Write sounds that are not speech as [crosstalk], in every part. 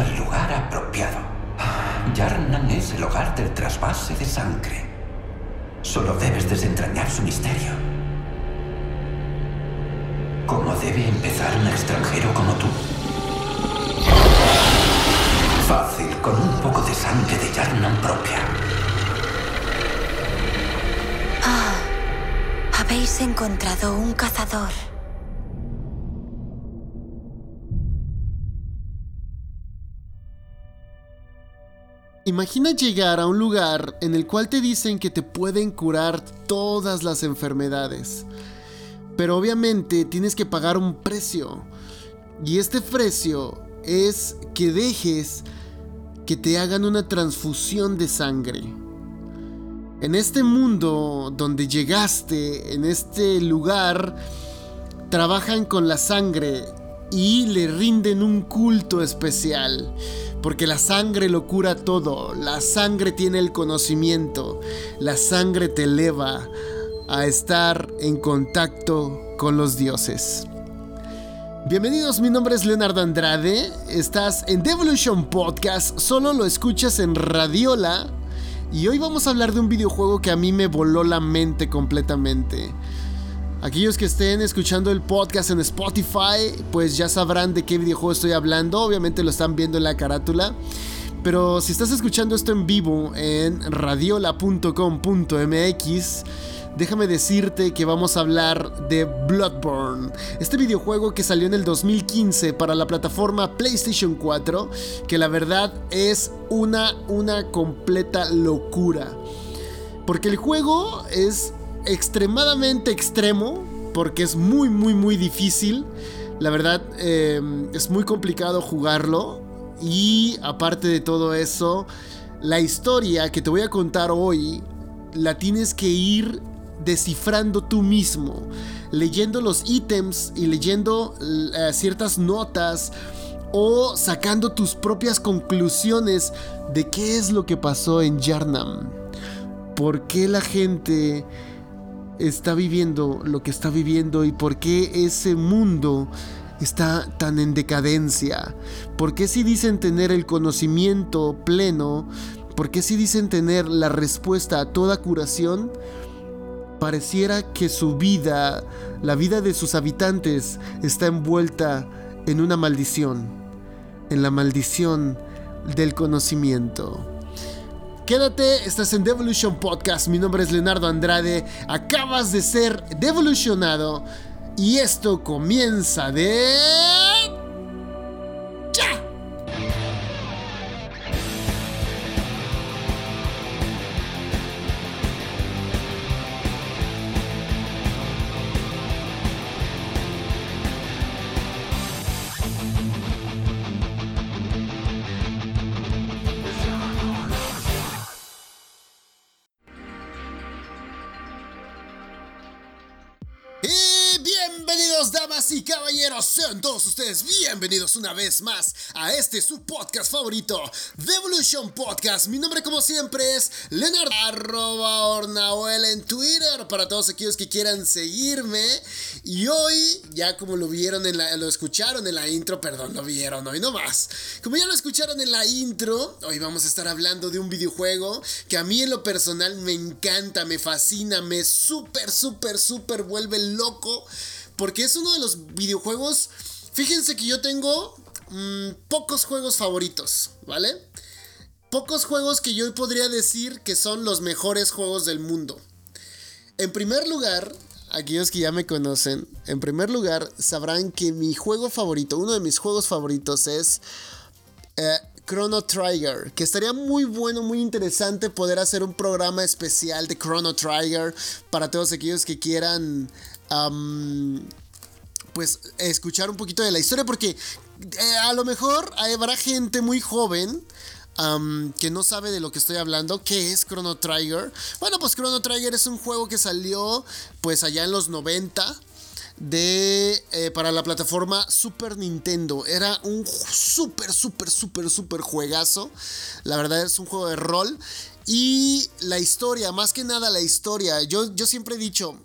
al lugar apropiado. Yarnan es el hogar del trasvase de sangre. Solo debes desentrañar su misterio. ¿Cómo debe empezar un extranjero como tú? Fácil, con un poco de sangre de Yarnan propia. Ah, habéis encontrado un cazador. Imagina llegar a un lugar en el cual te dicen que te pueden curar todas las enfermedades. Pero obviamente tienes que pagar un precio. Y este precio es que dejes que te hagan una transfusión de sangre. En este mundo donde llegaste, en este lugar, trabajan con la sangre y le rinden un culto especial. Porque la sangre lo cura todo, la sangre tiene el conocimiento, la sangre te eleva a estar en contacto con los dioses. Bienvenidos, mi nombre es Leonardo Andrade, estás en Devolution Podcast, solo lo escuchas en Radiola y hoy vamos a hablar de un videojuego que a mí me voló la mente completamente. Aquellos que estén escuchando el podcast en Spotify, pues ya sabrán de qué videojuego estoy hablando. Obviamente lo están viendo en la carátula. Pero si estás escuchando esto en vivo en radiola.com.mx, déjame decirte que vamos a hablar de Bloodborne, este videojuego que salió en el 2015 para la plataforma PlayStation 4, que la verdad es una, una completa locura. Porque el juego es extremadamente extremo, porque es muy, muy, muy difícil. La verdad, eh, es muy complicado jugarlo. Y aparte de todo eso, la historia que te voy a contar hoy, la tienes que ir descifrando tú mismo, leyendo los ítems y leyendo eh, ciertas notas o sacando tus propias conclusiones de qué es lo que pasó en Yarnam. ¿Por qué la gente está viviendo lo que está viviendo y por qué ese mundo está tan en decadencia. ¿Por qué si dicen tener el conocimiento pleno? ¿Por qué si dicen tener la respuesta a toda curación? Pareciera que su vida, la vida de sus habitantes, está envuelta en una maldición, en la maldición del conocimiento. Quédate, estás en Devolution Podcast. Mi nombre es Leonardo Andrade. Acabas de ser devolucionado. Y esto comienza de... bienvenidos una vez más a este su podcast favorito, Devolution Podcast. Mi nombre como siempre es Leonardo arroba en Twitter para todos aquellos que quieran seguirme. Y hoy, ya como lo vieron en la, lo escucharon en la intro, perdón, lo vieron hoy no más. Como ya lo escucharon en la intro, hoy vamos a estar hablando de un videojuego que a mí en lo personal me encanta, me fascina, me súper, súper, súper vuelve loco porque es uno de los videojuegos. Fíjense que yo tengo mm, pocos juegos favoritos, ¿vale? Pocos juegos que yo podría decir que son los mejores juegos del mundo. En primer lugar, aquellos que ya me conocen, en primer lugar sabrán que mi juego favorito, uno de mis juegos favoritos es eh, Chrono Trigger, que estaría muy bueno, muy interesante poder hacer un programa especial de Chrono Trigger para todos aquellos que quieran pues escuchar un poquito de la historia porque eh, a lo mejor habrá gente muy joven que no sabe de lo que estoy hablando, ¿qué es Chrono Trigger? Bueno, pues Chrono Trigger es un juego que salió pues allá en los 90 de eh, para la plataforma Super Nintendo. Era un súper, súper, súper, súper juegazo. La verdad es un juego de rol. Y la historia, más que nada la historia. Yo, yo siempre he dicho,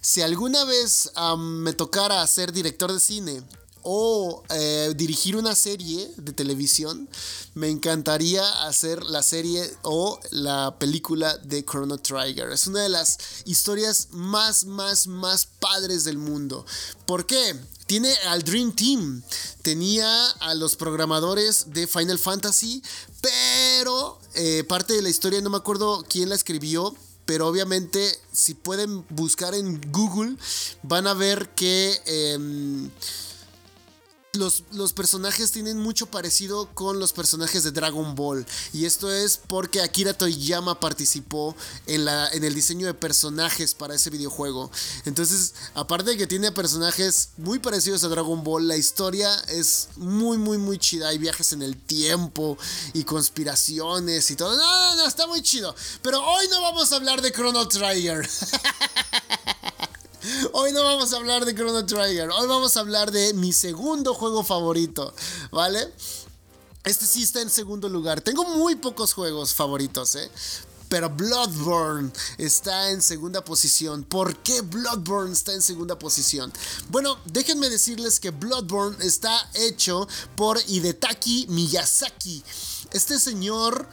si alguna vez me tocara ser director de cine o eh, dirigir una serie de televisión, me encantaría hacer la serie o la película de Chrono Trigger. Es una de las historias más, más, más padres del mundo. ¿Por qué? Tiene al Dream Team, tenía a los programadores de Final Fantasy, pero eh, parte de la historia no me acuerdo quién la escribió, pero obviamente si pueden buscar en Google van a ver que... Em, los, personajes tienen mucho parecido con los personajes de Dragon Ball. Y esto es porque Akira Toyama participó en, en el diseño de personajes para ese videojuego. Entonces, aparte de que tiene personajes muy parecidos a Dragon Ball, la historia es muy, muy, muy chida. Hay viajes en el tiempo y conspiraciones y todo. No, no, no, está muy chido. Pero hoy no vamos a hablar de Chrono Trigger. [laughs] Hoy no vamos a hablar de Chrono Trigger, hoy vamos a hablar de mi segundo juego favorito, ¿vale? Este sí está en segundo lugar. Tengo muy pocos juegos favoritos, ¿eh? Pero Bloodborne está en segunda posición. ¿Por qué Bloodborne está en segunda posición? Bueno, déjenme decirles que Bloodborne está hecho por Hidetaki Miyazaki. Este señor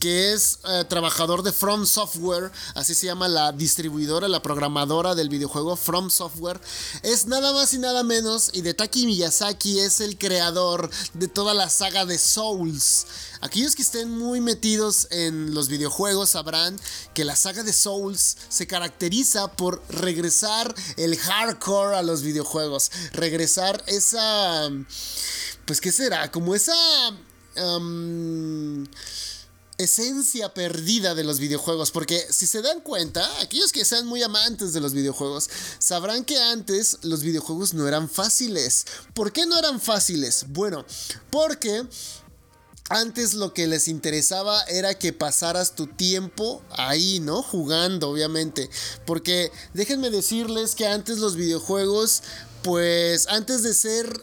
que es eh, trabajador de From Software, así se llama la distribuidora, la programadora del videojuego From Software, es nada más y nada menos, y de Taki Miyazaki es el creador de toda la saga de Souls. Aquellos que estén muy metidos en los videojuegos sabrán que la saga de Souls se caracteriza por regresar el hardcore a los videojuegos, regresar esa... Pues qué será, como esa esencia perdida de los videojuegos. Porque si se dan cuenta, aquellos que sean muy amantes de los videojuegos, sabrán que antes los videojuegos no eran fáciles. ¿Por qué no eran fáciles? Bueno, porque... Antes lo que les interesaba era que pasaras tu tiempo ahí, ¿no? Jugando, obviamente. Porque déjenme decirles que antes los videojuegos, pues antes de ser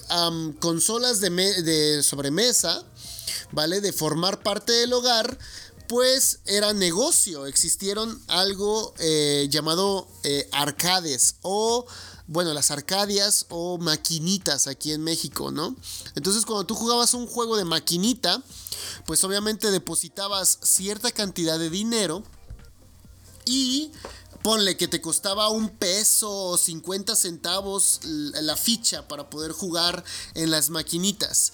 consolas de, de sobremesa, ¿vale? De formar parte del hogar, pues era negocio. Existieron algo eh, llamado eh, arcades o, bueno, las arcadias o maquinitas aquí en México, ¿no? Entonces cuando tú jugabas un juego de maquinita, pues obviamente depositabas cierta cantidad de dinero y ponle que te costaba un peso o 50 centavos la ficha para poder jugar en las maquinitas.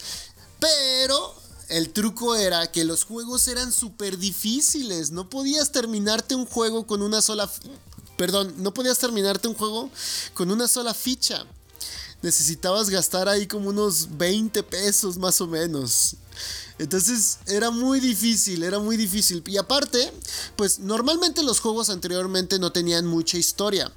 Pero el truco era que los juegos eran súper difíciles. No podías terminarte un juego con una sola... Perdón, no podías terminarte un juego con una sola ficha. Necesitabas gastar ahí como unos 20 pesos más o menos. Entonces era muy difícil, era muy difícil. Y aparte, pues normalmente los juegos anteriormente no tenían mucha historia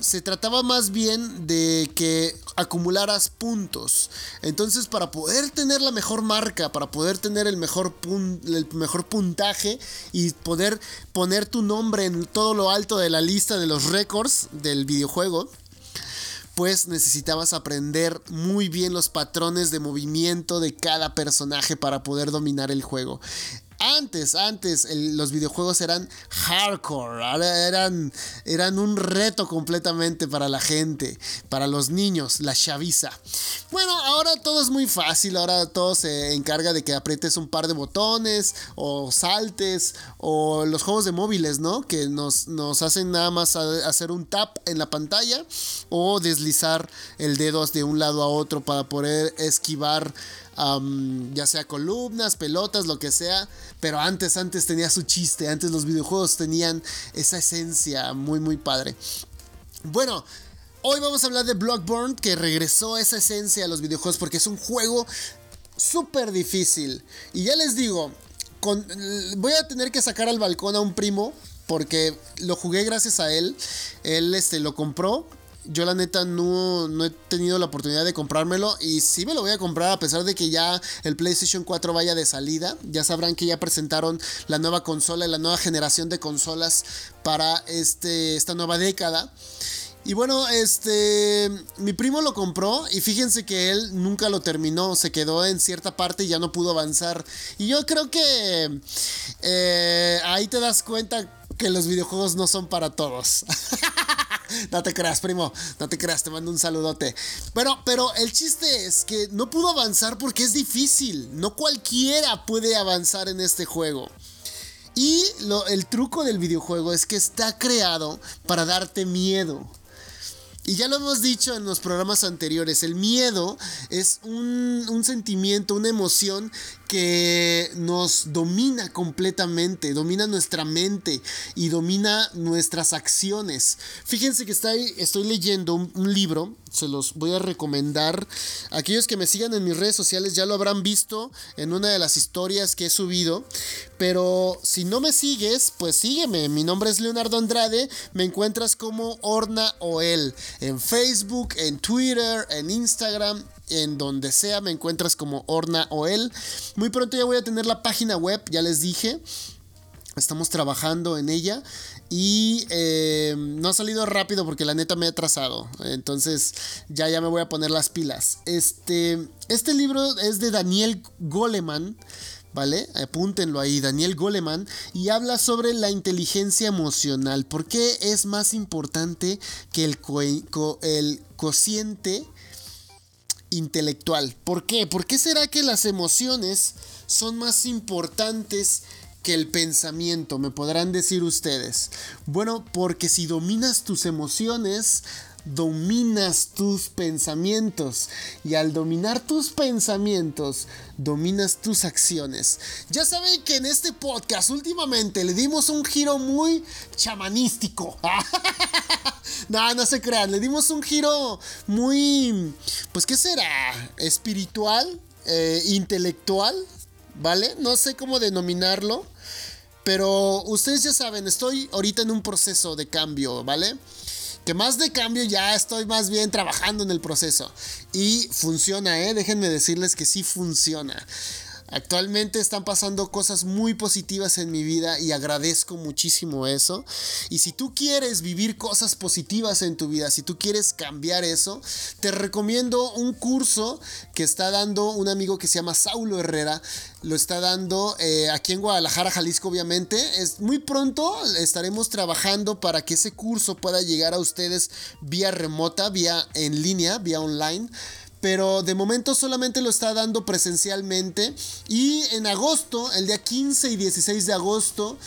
se trataba más bien de que acumularas puntos. Entonces, para poder tener la mejor marca, para poder tener el mejor, el mejor puntaje y poder poner tu nombre en todo lo alto de la lista de los récords del videojuego, pues necesitabas aprender muy bien los patrones de movimiento de cada personaje para poder dominar el juego. Antes, antes los videojuegos eran hardcore, eran, un reto completamente para la gente, para los niños, la chaviza. Bueno, ahora todo es muy fácil, ahora todo se encarga de que aprietes un par de botones o saltes o los juegos de móviles, ¿no? Que nos hacen nada más hacer un tap en la pantalla o deslizar el dedo de un lado a otro para poder esquivar ya sea columnas, pelotas, lo que sea. Pero antes, antes tenía su chiste, antes los videojuegos tenían esa esencia muy, muy padre. Bueno, hoy vamos a hablar de Bloodborne, que regresó esa esencia a los videojuegos porque es un juego súper difícil. Y ya les digo, voy a tener que sacar al balcón a un primo porque lo jugué gracias a él. Él este, lo compró yo la neta no, no, he tenido la oportunidad de comprármelo y sí me lo voy a comprar a pesar de que ya el PlayStation 4 vaya de salida. Ya sabrán que ya presentaron la nueva consola y la nueva generación de consolas para este, esta nueva década. Y bueno, este, mi primo lo compró y fíjense que él nunca lo terminó, se quedó en cierta parte y ya no pudo avanzar. Y yo creo que eh, ahí te das cuenta que los videojuegos no son para todos. [laughs] no te creas, primo. No te creas, te mando un saludote. Bueno, pero el chiste es que no pudo avanzar porque es difícil. No cualquiera puede avanzar en este juego. Y el truco del videojuego es que está creado para darte miedo. Y ya lo hemos dicho en los programas anteriores, el miedo es un, un, sentimiento, una emoción que nos domina completamente, domina nuestra mente y domina nuestras acciones. Fíjense que estoy, leyendo un, libro, se los voy a recomendar. Aquellos que me sigan en mis redes sociales ya lo habrán visto en una de las historias que he subido. Pero si no me sigues, pues sígueme. Mi nombre es Leonardo Andrade. Me encuentras como Orna Oel en Facebook, en Twitter, en Instagram en donde sea me encuentras como Orna o él. Muy pronto ya voy a tener la página web, ya les dije. Estamos trabajando en ella y eh, no ha salido rápido porque la neta me he atrasado. Entonces ya, ya me voy a poner las pilas. Este, este libro es de Daniel Goleman. ¿Vale? Apúntenlo ahí, Daniel Goleman, y habla sobre la inteligencia emocional. ¿Por qué es más importante que el, el cociente intelectual. ¿Por qué? ¿Por qué será que las emociones son más importantes que el pensamiento? Me podrán decir ustedes. Bueno, porque si dominas tus emociones, dominas tus pensamientos y al dominar tus pensamientos dominas tus acciones. Ya saben que en este podcast últimamente le dimos un giro muy chamanístico. [laughs] no, no se crean, le dimos un giro muy, pues ¿qué será? Espiritual, eh, intelectual, ¿vale? No sé cómo denominarlo. Pero ustedes ya saben, estoy ahorita en un proceso de cambio, ¿vale? Que más de cambio ya estoy más bien trabajando en el proceso. Y funciona, ¿eh? Déjenme decirles que sí funciona. Actualmente están pasando cosas muy positivas en mi vida y agradezco muchísimo eso. Y si tú quieres vivir cosas positivas en tu vida, si tú quieres cambiar eso, te recomiendo un curso que está dando un amigo que se llama Saulo Herrera. Lo está dando eh, aquí en Guadalajara, Jalisco, obviamente. Es muy pronto estaremos trabajando para que ese curso pueda llegar a ustedes vía remota, vía en línea, vía online pero de momento solamente lo está dando presencialmente. Y en agosto, el día 15 y 16 de agosto,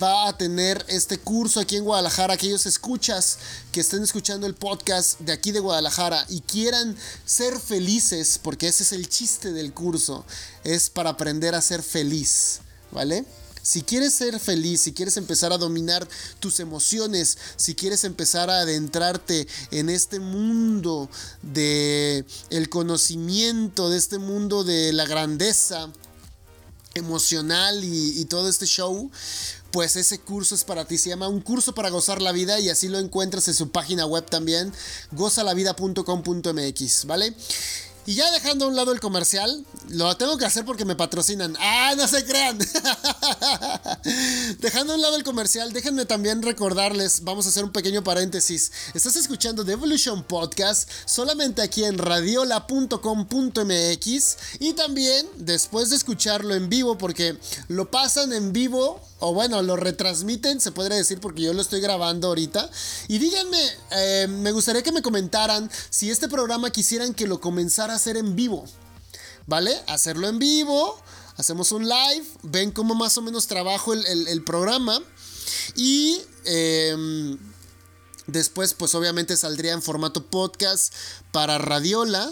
va a tener este curso aquí en Guadalajara. Aquellos escuchas que estén escuchando el podcast de aquí de Guadalajara y quieran ser felices, porque ese es el chiste del curso, es para aprender a ser feliz, ¿vale? Si quieres ser feliz, si quieres empezar a dominar tus emociones, si quieres empezar a adentrarte en este mundo de el conocimiento, de este mundo de la grandeza emocional y, y todo este show, pues ese curso es para ti. Se llama Un curso para gozar la vida y así lo encuentras en su página web también, gozalavida.com.mx, ¿vale? Y ya dejando a un lado el comercial, lo tengo que hacer porque me patrocinan. ¡Ah, no se crean! [laughs] dejando a un lado el comercial, déjenme también recordarles, vamos a hacer un pequeño paréntesis. Estás escuchando The Evolution Podcast solamente aquí en radiola.com.mx y también después de escucharlo en vivo, porque lo pasan en vivo o bueno, lo retransmiten, se podría decir, porque yo lo estoy grabando ahorita. Y díganme, eh, me gustaría que me comentaran si este programa quisieran que lo comenzara a hacer en vivo. ¿Vale? Hacerlo en vivo, hacemos un live, ven cómo más o menos trabajo el, programa. Y... Em, después, pues obviamente saldría en formato podcast para Radiola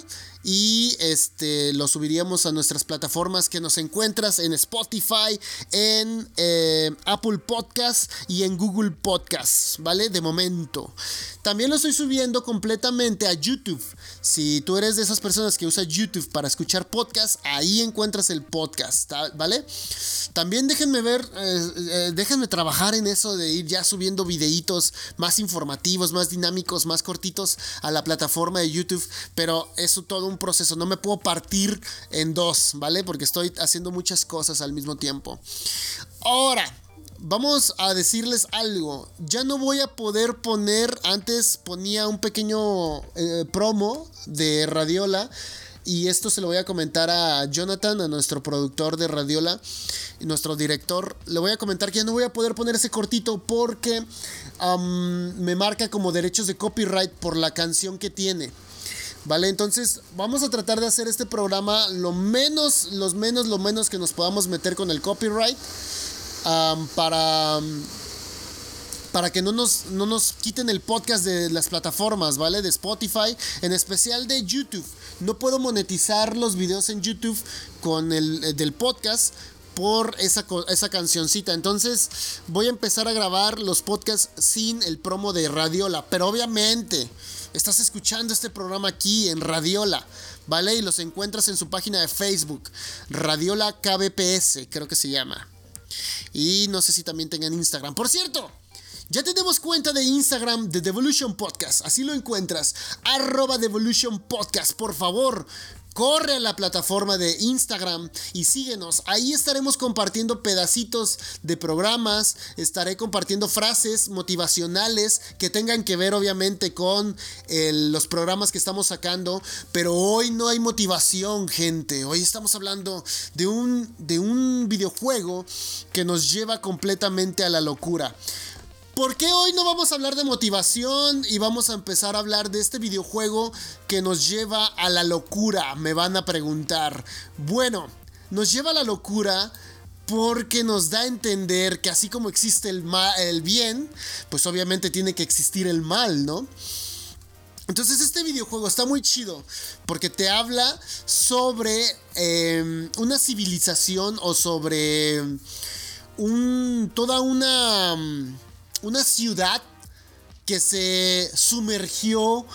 y este lo subiríamos a nuestras plataformas que nos encuentras en Spotify, en eh, Apple Podcasts y en Google Podcasts, ¿vale? De momento. También lo estoy subiendo completamente a YouTube. Si tú eres de esas personas que usa YouTube para escuchar podcasts, ahí encuentras el podcast, ¿vale? También déjenme ver, eh, eh, déjenme trabajar en eso de ir ya subiendo videitos más informativos, más dinámicos, más cortitos a la plataforma de YouTube, pero eso todo un proceso, no me puedo partir en dos, ¿vale? Porque estoy haciendo muchas cosas al mismo tiempo. Ahora, vamos a decirles algo. Ya no voy a poder poner, antes ponía un pequeño eh, promo de Radiola y esto se lo voy a comentar a Jonathan, a nuestro productor de Radiola, nuestro director. Le voy a comentar que ya no voy a poder poner ese cortito porque me marca como derechos de copyright por la canción que tiene. ¿Vale? Entonces vamos a tratar de hacer este programa lo menos, los menos, lo menos que nos podamos meter con el copyright para para que no nos, no nos quiten el podcast de las plataformas, ¿vale? De Spotify, en especial de YouTube. No puedo monetizar los videos en YouTube con el eh, del podcast por esa, esa cancioncita. Entonces voy a empezar a grabar los podcasts sin el promo de Radiola. Pero obviamente estás escuchando este programa aquí en Radiola. ¿Vale? Y los encuentras en su página de Facebook. Radiola KBPS, creo que se llama. Y no sé si también tengan Instagram. Por cierto, ya tenemos cuenta de Instagram de Devolution Podcast, así lo encuentras, arroba Devolution Podcast, por favor. Corre a la plataforma de Instagram y síguenos. Ahí estaremos compartiendo pedacitos de programas. Estaré compartiendo frases motivacionales que tengan que ver obviamente con los programas que estamos sacando. Pero hoy no hay motivación, gente. Hoy estamos hablando de un, de un videojuego que nos lleva completamente a la locura. ¿Por qué hoy no vamos a hablar de motivación y vamos a empezar a hablar de este videojuego que nos lleva a la locura? Me van a preguntar. Bueno, nos lleva a la locura porque nos da a entender que así como existe el, bien, pues obviamente tiene que existir el mal, ¿no? Entonces este videojuego está muy chido porque te habla sobre em, una civilización o sobre un, toda una una ciudad que se sumergió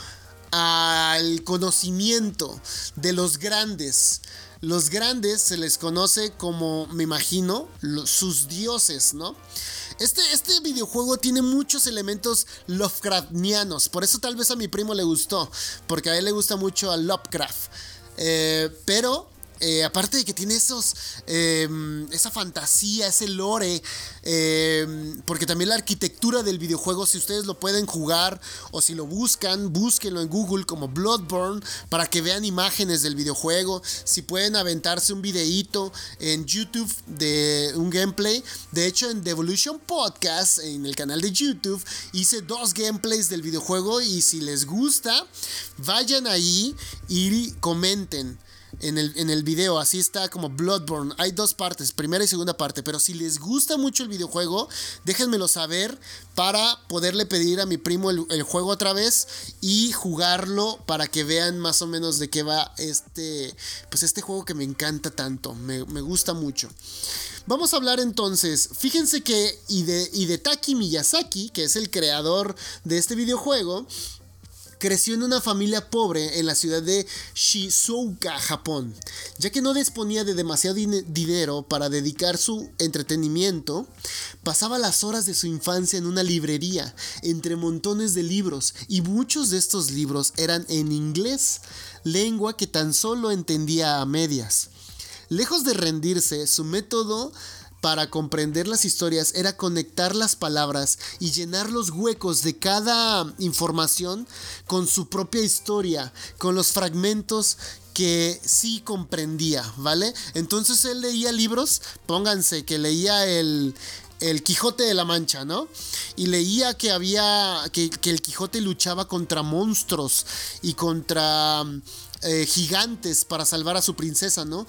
al conocimiento de los grandes. Los grandes se les conoce como, me imagino, sus dioses, ¿no? Este, este videojuego tiene muchos elementos Lovecraftianos, por eso tal vez a mi primo le gustó, porque a él le gusta mucho a Lovecraft. Eh, pero eh, aparte de que tiene esos, em, esa fantasía, ese lore, em, porque también la arquitectura del videojuego, si ustedes lo pueden jugar o si lo buscan, búsquenlo en Google como Bloodborne para que vean imágenes del videojuego. Si pueden aventarse un videíto en YouTube de un gameplay. De hecho, en Devolution Podcast, en el canal de YouTube, hice dos gameplays del videojuego y si les gusta, vayan ahí y comenten en el, en el video. Así está como Bloodborne. Hay dos partes, primera y segunda parte. Pero si les gusta mucho el videojuego, déjenmelo saber para poderle pedir a mi primo el, juego otra vez y jugarlo para que vean más o menos de qué va este, pues este juego que me encanta tanto. Me, me gusta mucho. Vamos a hablar entonces, fíjense que Hide, Hidetaki Miyazaki, que es el creador de este videojuego, creció en una familia pobre en la ciudad de Shizuoka, Japón. Ya que no disponía de demasiado dinero para dedicar su entretenimiento, pasaba las horas de su infancia en una librería, entre montones de libros, y muchos de estos libros eran en inglés, lengua que tan solo entendía a medias. Lejos de rendirse, su método para comprender las historias era conectar las palabras y llenar los huecos de cada información con su propia historia, con los fragmentos que sí comprendía, ¿vale? Entonces él leía libros, pónganse que leía el, el Quijote de la Mancha, ¿no? Y leía que había, que, el Quijote luchaba contra monstruos y contra eh, gigantes para salvar a su princesa, ¿no?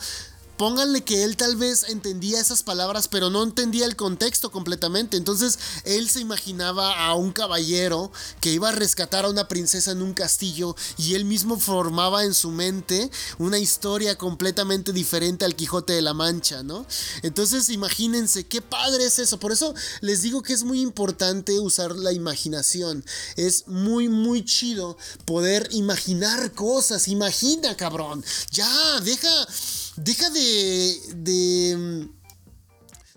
Pónganle que él tal vez entendía esas palabras, pero no entendía el contexto completamente. Entonces él se imaginaba a un caballero que iba a rescatar a una princesa en un castillo y él mismo formaba en su mente una historia completamente diferente al Quijote de la Mancha, ¿no? Entonces imagínense, qué padre es eso. Por eso les digo que es muy importante usar la imaginación. Es muy, muy chido poder imaginar cosas. Imagina, cabrón. Ya, deja deja de, de,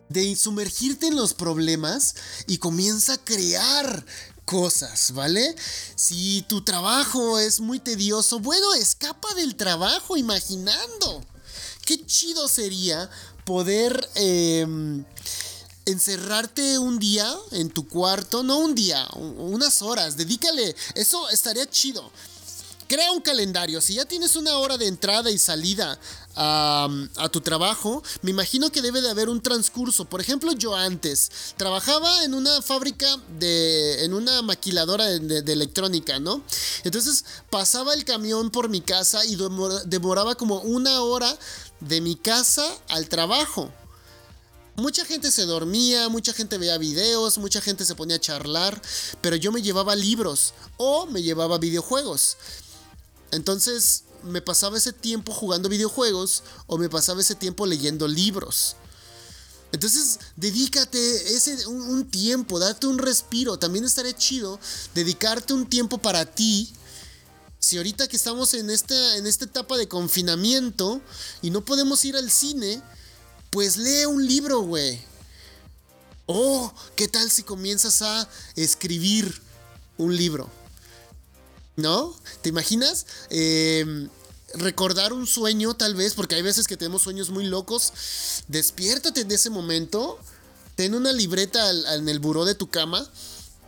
de sumergirte en los problemas y comienza a crear cosas, ¿vale? Si tu trabajo es muy tedioso, bueno, escapa del trabajo imaginando. Qué chido sería poder em, encerrarte un día en tu cuarto, no un día, unas horas, dedícale, eso estaría chido crea un calendario. Si ya tienes una hora de entrada y salida a, tu trabajo, me imagino que debe de haber un transcurso. Por ejemplo, yo antes trabajaba en una fábrica de. en una maquiladora de, electrónica, ¿no? Entonces pasaba el camión por mi casa y demoraba como una hora de mi casa al trabajo. Mucha gente se dormía, mucha gente veía videos, mucha gente se ponía a charlar, pero yo me llevaba libros o me llevaba videojuegos. Entonces me pasaba ese tiempo jugando videojuegos o me pasaba ese tiempo leyendo libros. Entonces, dedícate ese, un, tiempo, date un respiro. También estaría chido dedicarte un tiempo para ti. Si ahorita que estamos en esta, en esta etapa de confinamiento y no podemos ir al cine, pues lee un libro, güey. Oh, ¿qué tal si comienzas a escribir un libro? ¿No? ¿Te imaginas? Em, recordar un sueño tal vez, porque hay veces que tenemos sueños muy locos. Despiértate en ese momento, ten una libreta en el buró de tu cama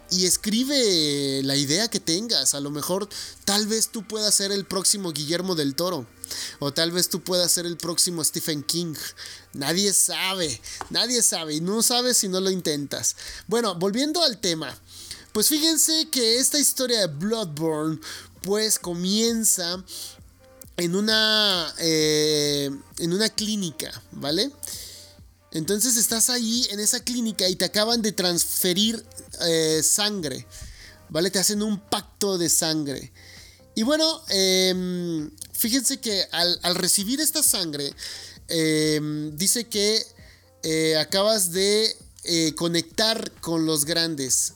y escribe la idea que tengas. A lo mejor tal vez tú puedas ser el próximo Guillermo del Toro. O tal vez tú puedas ser el próximo Stephen King. Nadie sabe, nadie sabe y no sabes si no lo intentas. Bueno, volviendo al tema. Pues fíjense que esta historia de Bloodborne pues comienza en una, eh, en una clínica, ¿vale? Entonces estás ahí en esa clínica y te acaban de transferir eh, sangre, ¿vale? Te hacen un pacto de sangre. Y bueno, em, fíjense que al, recibir esta sangre, em, dice que eh, acabas de conectar con los grandes.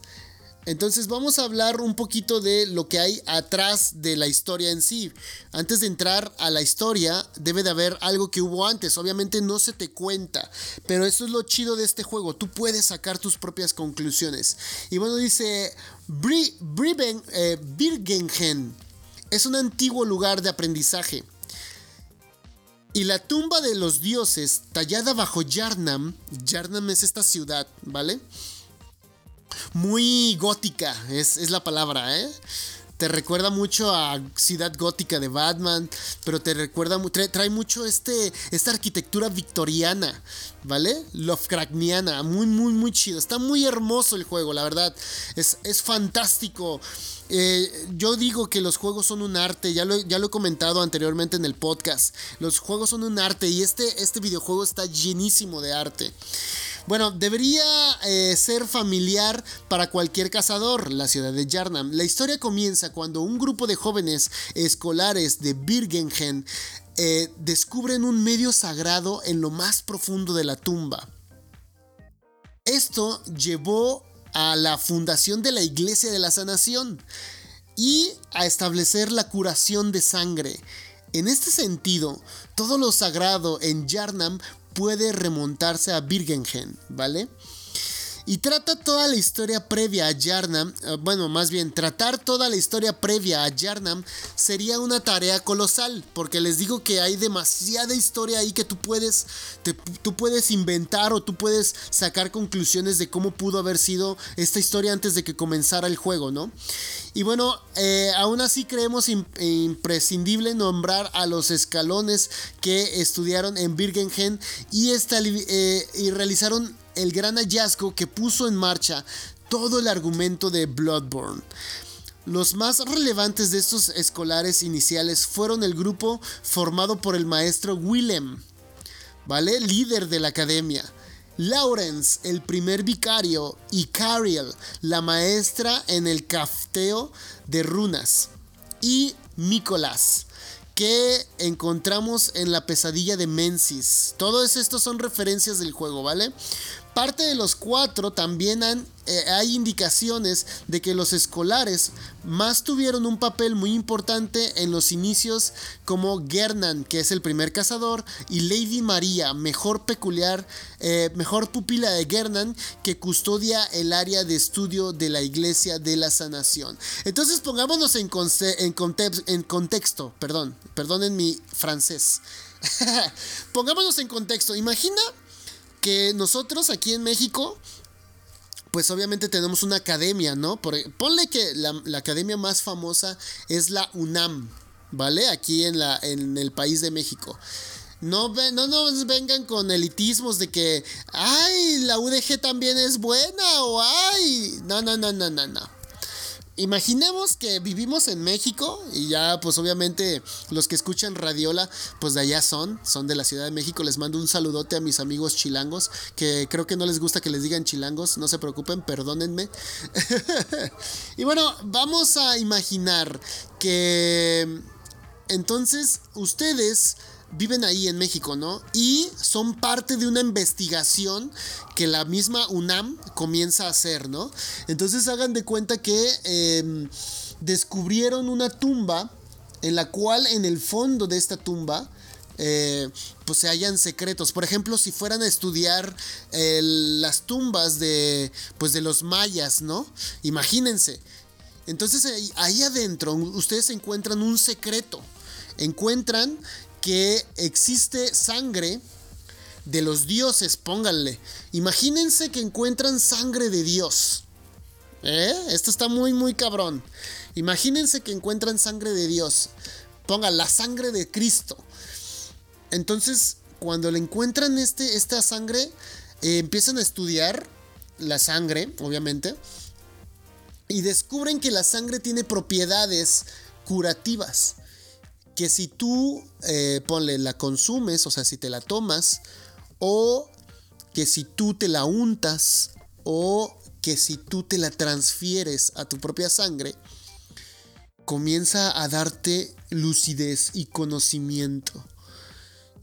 Entonces vamos a hablar un poquito de lo que hay atrás de la historia en sí. Antes de entrar a la historia, debe de haber algo que hubo antes. Obviamente no se te cuenta, pero eso es lo chido de este juego. Tú puedes sacar tus propias conclusiones. Y bueno, dice Briben, eh, Birgengen. Es un antiguo lugar de aprendizaje. Y la tumba de los dioses, tallada bajo Yarnam, Yarnam es esta ciudad, ¿vale? Muy gótica, es, la palabra, ¿eh? Te recuerda mucho a Ciudad Gótica de Batman, pero te recuerda, trae, trae mucho este, esta arquitectura victoriana, ¿vale? Lovecraftiana, muy, muy, muy chido. Está muy hermoso el juego, la verdad. Es, es fantástico. Eh, yo digo que los juegos son un arte, ya lo, ya lo he comentado anteriormente en el podcast. Los juegos son un arte y este, este videojuego está llenísimo de arte. Bueno, debería eh, ser familiar para cualquier cazador, la ciudad de Yarnam. La historia comienza cuando un grupo de jóvenes escolares de Birgengen eh, descubren un medio sagrado en lo más profundo de la tumba. Esto llevó a la fundación de la Iglesia de la Sanación y a establecer la curación de sangre. En este sentido, todo lo sagrado en Yarnam puede remontarse a Birgengen, ¿vale? Y trata toda la historia previa a Yarnam, eh, bueno, más bien, tratar toda la historia previa a Yarnam sería una tarea colosal, porque les digo que hay demasiada historia ahí que tú puedes, tú puedes inventar o tú puedes sacar conclusiones de cómo pudo haber sido esta historia antes de que comenzara el juego, ¿no? Y bueno, eh, aún así creemos imprescindible nombrar a los escalones que estudiaron en Birgengen y, eh, y realizaron el gran hallazgo que puso en marcha todo el argumento de Bloodborne. Los más relevantes de estos escolares iniciales fueron el grupo formado por el maestro Willem, ¿vale? Líder de la academia. Lawrence, el primer vicario, y Cariel, la maestra en el cafteo de runas. Y Nicolás, que encontramos en la pesadilla de Mensis. Todos estos son referencias del juego, ¿vale? Parte de los cuatro también eh, hay indicaciones de que los escolares más tuvieron un papel muy importante en los inicios como Gernan, que es el primer cazador, y Lady María, mejor peculiar, eh, mejor pupila de Gernan, que custodia el área de estudio de la Iglesia de la Sanación. Entonces pongámonos en, en, en contexto, perdón, mi francés. [laughs] pongámonos en contexto, imagina que nosotros aquí en México pues obviamente tenemos una academia, ¿no? ponle que la, academia más famosa es la UNAM, ¿vale? Aquí en, la, en el país de México. No, no nos vengan con elitismos de que, ay, la UDG también es buena o ay, no, no, no, no, no, no. Imaginemos que vivimos en México y ya pues obviamente los que escuchan Radiola pues de allá son, son de la Ciudad de México. Les mando un saludote a mis amigos chilangos que creo que no les gusta que les digan chilangos, no se preocupen, perdónenme. [laughs] y bueno, vamos a imaginar que entonces ustedes viven ahí en México, ¿no? Y son parte de una investigación que la misma UNAM comienza a hacer, ¿no? Entonces hagan de cuenta que em, descubrieron una tumba en la cual en el fondo de esta tumba eh, pues se hallan secretos. Por ejemplo, si fueran a estudiar las tumbas de, pues de los mayas, ¿no? Imagínense. Entonces ahí, ahí adentro ustedes encuentran un secreto. Encuentran que existe sangre de los dioses, pónganle. Imagínense que encuentran sangre de Dios. ¿Eh? Esto está muy, muy cabrón. Imagínense que encuentran sangre de Dios. Pongan la sangre de Cristo. Entonces, cuando le encuentran este, esta sangre, eh, empiezan a estudiar la sangre, obviamente. Y descubren que la sangre tiene propiedades curativas que si tú, eh, ponle, la consumes, o sea, si te la tomas, o que si tú te la untas, o que si tú te la transfieres a tu propia sangre, comienza a darte lucidez y conocimiento.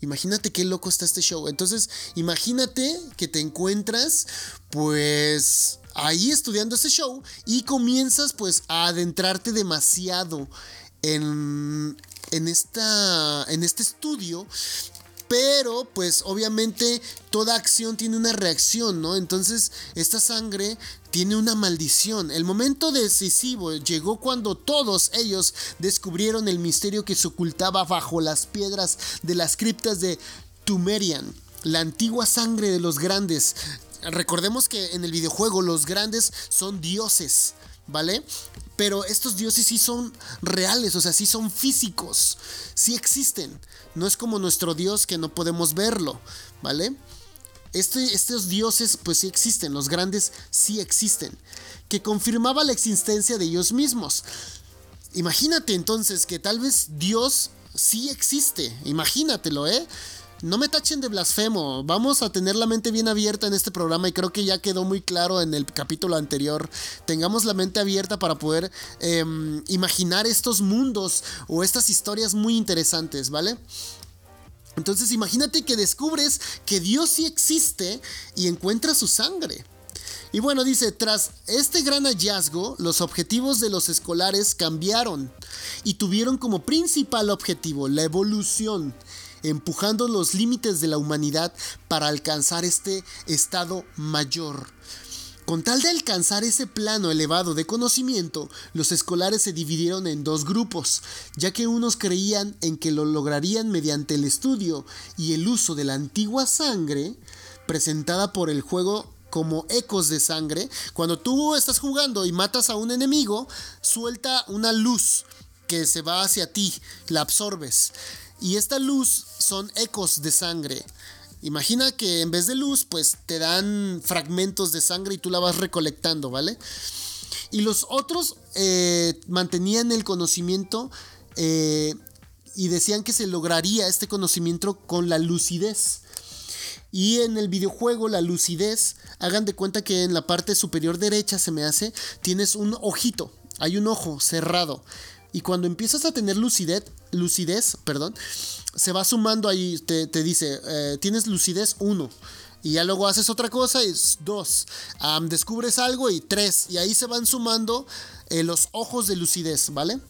Imagínate qué loco está este show. Entonces, imagínate que te encuentras, pues, ahí estudiando ese show y comienzas, pues, a adentrarte demasiado en, en, esta, en este estudio pero pues obviamente toda acción tiene una reacción, ¿no? Entonces esta sangre tiene una maldición. El momento decisivo llegó cuando todos ellos descubrieron el misterio que se ocultaba bajo las piedras de las criptas de Tumerian, la antigua sangre de los grandes. Recordemos que en el videojuego los grandes son dioses, ¿vale? Pero estos dioses sí son reales, o sea, sí son físicos, sí existen. No es como nuestro Dios que no podemos verlo, ¿vale? Este, estos dioses pues sí existen, los grandes sí existen, que confirmaba la existencia de ellos mismos. Imagínate entonces que tal vez Dios sí existe, imagínatelo, ¿eh? No me tachen de blasfemo. Vamos a tener la mente bien abierta en este programa y creo que ya quedó muy claro en el capítulo anterior. Tengamos la mente abierta para poder em, imaginar estos mundos o estas historias muy interesantes, ¿vale? Entonces imagínate que descubres que Dios sí existe y encuentras su sangre. Y bueno, dice, tras este gran hallazgo, los objetivos de los escolares cambiaron y tuvieron como principal objetivo la evolución empujando los límites de la humanidad para alcanzar este estado mayor. Con tal de alcanzar ese plano elevado de conocimiento, los escolares se dividieron en dos grupos, ya que unos creían en que lo lograrían mediante el estudio y el uso de la antigua sangre, presentada por el juego como ecos de sangre. Cuando tú estás jugando y matas a un enemigo, suelta una luz que se va hacia ti, la absorbes. Y esta luz son ecos de sangre. Imagina que en vez de luz, pues te dan fragmentos de sangre y tú la vas recolectando, ¿vale? Y los otros eh, mantenían el conocimiento eh, y decían que se lograría este conocimiento con la lucidez. Y en el videojuego, la lucidez, hagan de cuenta que en la parte superior derecha se me hace, tienes un ojito, hay un ojo cerrado. Y cuando empiezas a tener lucidez, lucidez, perdón, se va sumando ahí, te, dice, eh, tienes lucidez 1. Y ya luego haces otra cosa y es 2. descubres algo y 3. Y ahí se van sumando eh, los ojos de lucidez, ¿vale?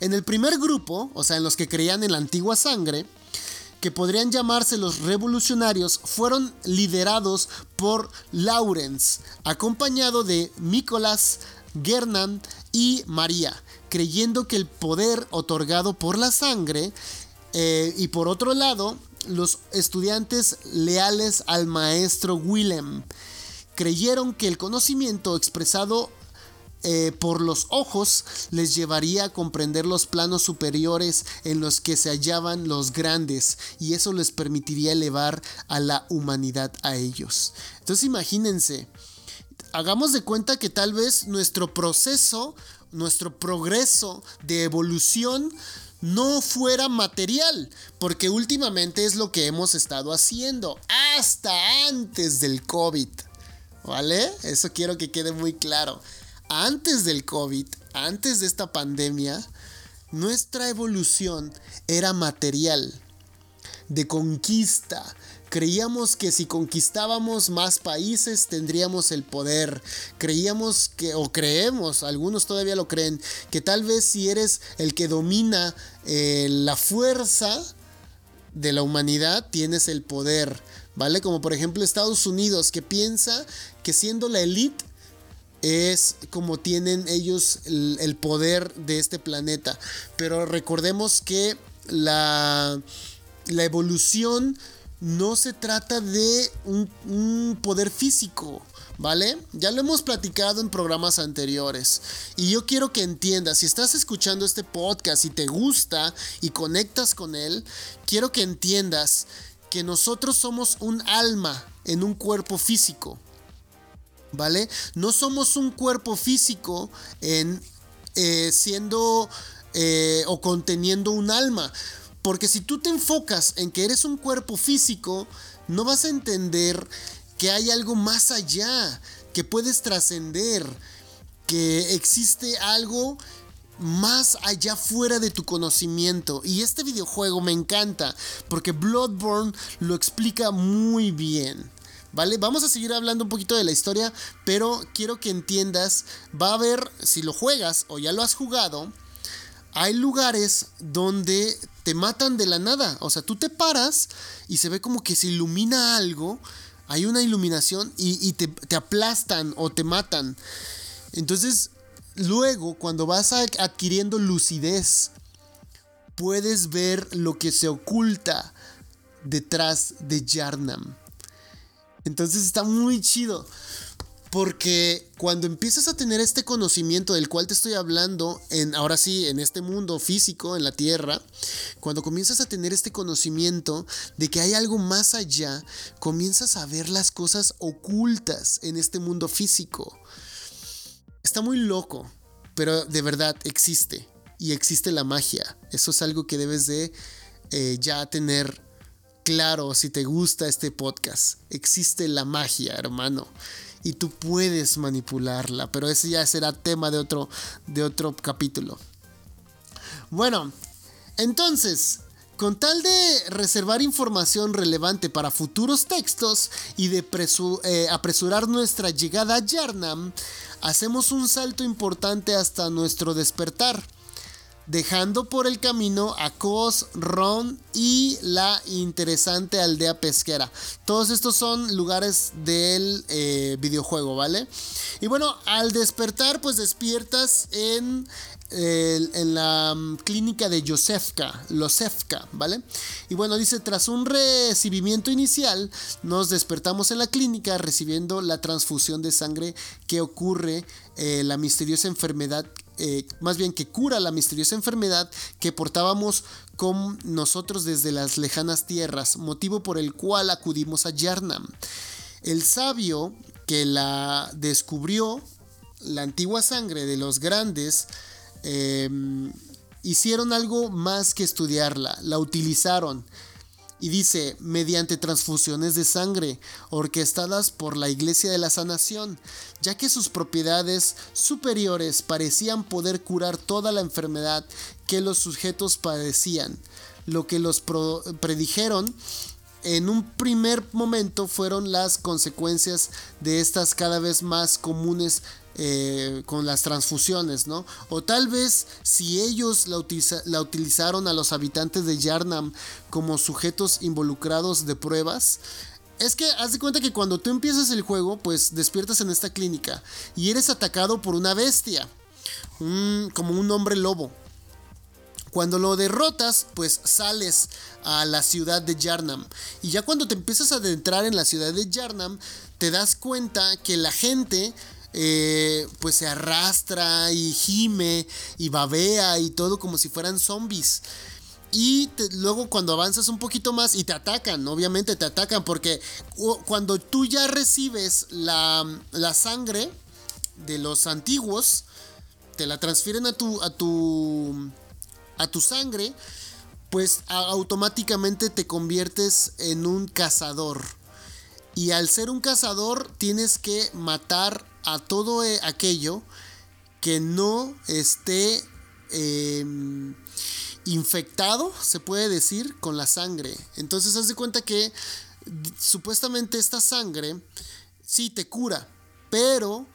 En el primer grupo, o sea, en los que creían en la antigua sangre, que podrían llamarse los revolucionarios, fueron liderados por Lawrence, acompañado de Nicolás, Gernan y María, creyendo que el poder otorgado por la sangre eh, y por otro lado los estudiantes leales al maestro Willem creyeron que el conocimiento expresado eh, por los ojos les llevaría a comprender los planos superiores en los que se hallaban los grandes y eso les permitiría elevar a la humanidad a ellos. Entonces imagínense, hagamos de cuenta que tal vez nuestro proceso, nuestro progreso de evolución no fuera material, porque últimamente es lo que hemos estado haciendo, hasta antes del COVID. ¿Vale? Eso quiero que quede muy claro antes del COVID, antes de esta pandemia, nuestra evolución era material, de conquista. Creíamos que si conquistábamos más países tendríamos el poder. Creíamos que, o creemos, algunos todavía lo creen, que tal vez si eres el que domina eh, la fuerza de la humanidad, tienes el poder. ¿Vale? Como por ejemplo Estados Unidos, que piensa que siendo la élite es como tienen ellos el, poder de este planeta. Pero recordemos que la, la evolución no se trata de un, poder físico, ¿vale? Ya lo hemos platicado en programas anteriores. Y yo quiero que entiendas, si estás escuchando este podcast y te gusta y conectas con él, quiero que entiendas que nosotros somos un alma en un cuerpo físico. ¿vale? No somos un cuerpo físico en eh, siendo eh, o conteniendo un alma. Porque si tú te enfocas en que eres un cuerpo físico, no vas a entender que hay algo más allá, que puedes trascender, que existe algo más allá fuera de tu conocimiento. Y este videojuego me encanta porque Bloodborne lo explica muy bien. ¿vale? Vamos a seguir hablando un poquito de la historia, pero quiero que entiendas, va a haber, si lo juegas o ya lo has jugado, hay lugares donde te matan de la nada, o sea, tú te paras y se ve como que se ilumina algo, hay una iluminación y, te, te aplastan o te matan. Entonces, luego, cuando vas adquiriendo lucidez, puedes ver lo que se oculta detrás de Yarnam. Entonces está muy chido. Porque cuando empiezas a tener este conocimiento del cual te estoy hablando, en, ahora sí, en este mundo físico, en la Tierra, cuando comienzas a tener este conocimiento de que hay algo más allá, comienzas a ver las cosas ocultas en este mundo físico. Está muy loco, pero de verdad existe. Y existe la magia. Eso es algo que debes de eh, ya tener Claro, si te gusta este podcast, existe la magia, hermano. Y tú puedes manipularla, pero ese ya será tema de otro, de otro capítulo. Bueno, entonces, con tal de reservar información relevante para futuros textos y de eh, apresurar nuestra llegada a Yarnam, hacemos un salto importante hasta nuestro despertar dejando por el camino a Kos, Ron y la interesante aldea pesquera. Todos estos son lugares del eh, videojuego, ¿vale? Y bueno, al despertar, pues despiertas en, en la mm, clínica de Josefka, Losefka, ¿vale? Y bueno, dice, tras un recibimiento inicial, nos despertamos en la clínica recibiendo la transfusión de sangre que ocurre eh, la misteriosa enfermedad eh, más bien que cura la misteriosa enfermedad que portábamos con nosotros desde las lejanas tierras, motivo por el cual acudimos a Yarnam. El sabio que la descubrió, la antigua sangre de los grandes, em, hicieron algo más que estudiarla, la utilizaron y dice, mediante transfusiones de sangre, orquestadas por la Iglesia de la Sanación, ya que sus propiedades superiores parecían poder curar toda la enfermedad que los sujetos padecían. Lo que los predijeron en un primer momento fueron las consecuencias de estas cada vez más comunes eh, con las transfusiones, ¿no? O tal vez si ellos la, utilizaron a los habitantes de Yarnam como sujetos involucrados de pruebas. Es que haz de cuenta que cuando tú empiezas el juego, pues despiertas en esta clínica y eres atacado por una bestia, como un hombre lobo. Cuando lo derrotas, pues sales a la ciudad de Yarnam. Y ya cuando te empiezas a adentrar en la ciudad de Yarnam, te das cuenta que la gente eh, pues se arrastra y gime y babea y todo como si fueran zombies. Y luego cuando avanzas un poquito más y te atacan, obviamente te atacan porque cuando tú ya recibes la, la sangre de los antiguos, te la transfieren a tu, a tu, a tu sangre, pues automáticamente te conviertes en un cazador. Y al ser un cazador tienes que matar a todo eh, aquello que no esté em, infectado, se puede decir, con la sangre. Entonces haz de cuenta que supuestamente esta sangre sí te cura, pero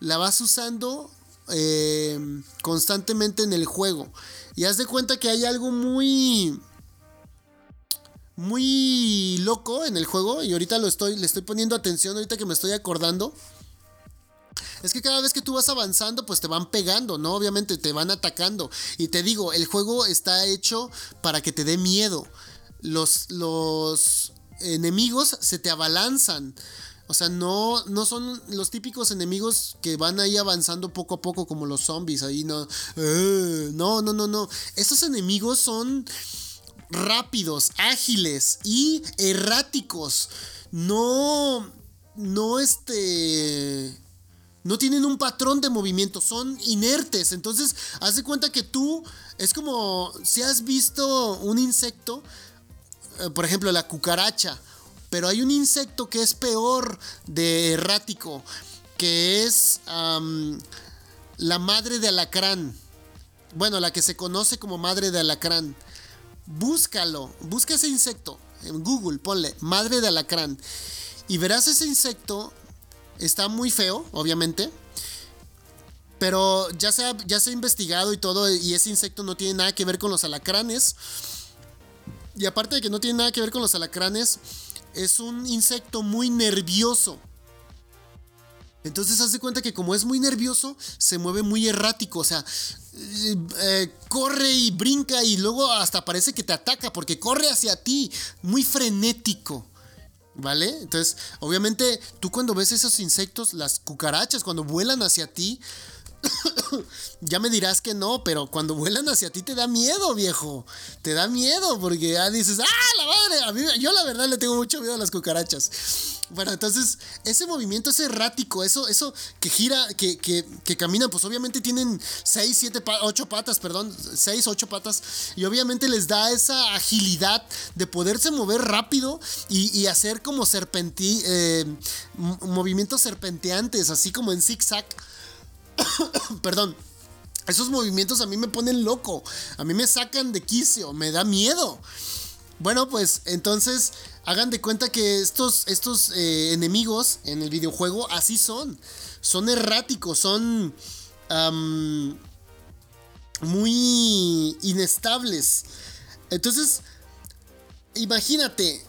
la vas usando em, constantemente en el juego. Y haz de cuenta que hay algo muy muy loco en el juego y ahorita lo estoy le estoy poniendo atención ahorita que me estoy acordando es que cada vez que tú vas avanzando, pues te van pegando, ¿no? Obviamente te van atacando. Y te digo, el juego está hecho para que te dé miedo. Los, los enemigos se te abalanzan. O sea, no, no son los típicos enemigos que van ahí avanzando poco a poco como los zombies. Ahí no. Eh, no, no, no, no. Estos enemigos son rápidos, ágiles y erráticos. No. No este no tienen un patrón de movimiento, son inertes. Entonces, haz de cuenta que tú es como si has visto un insecto, eh, por ejemplo, la cucaracha, pero hay un insecto que es peor de errático, que es la madre de alacrán. Bueno, la que se conoce como madre de alacrán. Búscalo, busca ese insecto en Google, ponle madre de alacrán. Y verás ese insecto Está muy feo, obviamente. Pero ya se, ha, ya se ha investigado y todo, y ese insecto no tiene nada que ver con los alacranes. Y aparte de que no tiene nada que ver con los alacranes, es un insecto muy nervioso. Entonces haz de cuenta que como es muy nervioso, se mueve muy errático. O sea, eh, eh, corre y brinca y luego hasta parece que te ataca porque corre hacia ti. Muy frenético. ¿Vale? Entonces, obviamente, tú cuando ves esos insectos, las cucarachas, cuando vuelan hacia ti, [coughs] ya me dirás que no, pero cuando vuelan hacia ti te da miedo, viejo. Te da miedo porque ya dices, ¡ah, la madre! Yo la verdad le tengo mucho miedo a las cucarachas. Bueno, entonces, ese movimiento es errático, eso, eso que gira, que, que, que caminan, pues obviamente tienen 6, 7, 8 patas, perdón, 6, 8 patas, y obviamente les da esa agilidad de poderse mover rápido y, hacer como serpenti, eh, movimientos serpenteantes, así como en zigzag. [coughs] perdón. Esos movimientos a mí me ponen loco, a mí me sacan de quicio, me da miedo. Bueno, pues entonces hagan de cuenta que estos, estos eh, enemigos en el videojuego así son. Son erráticos, son muy inestables. Entonces, imagínate,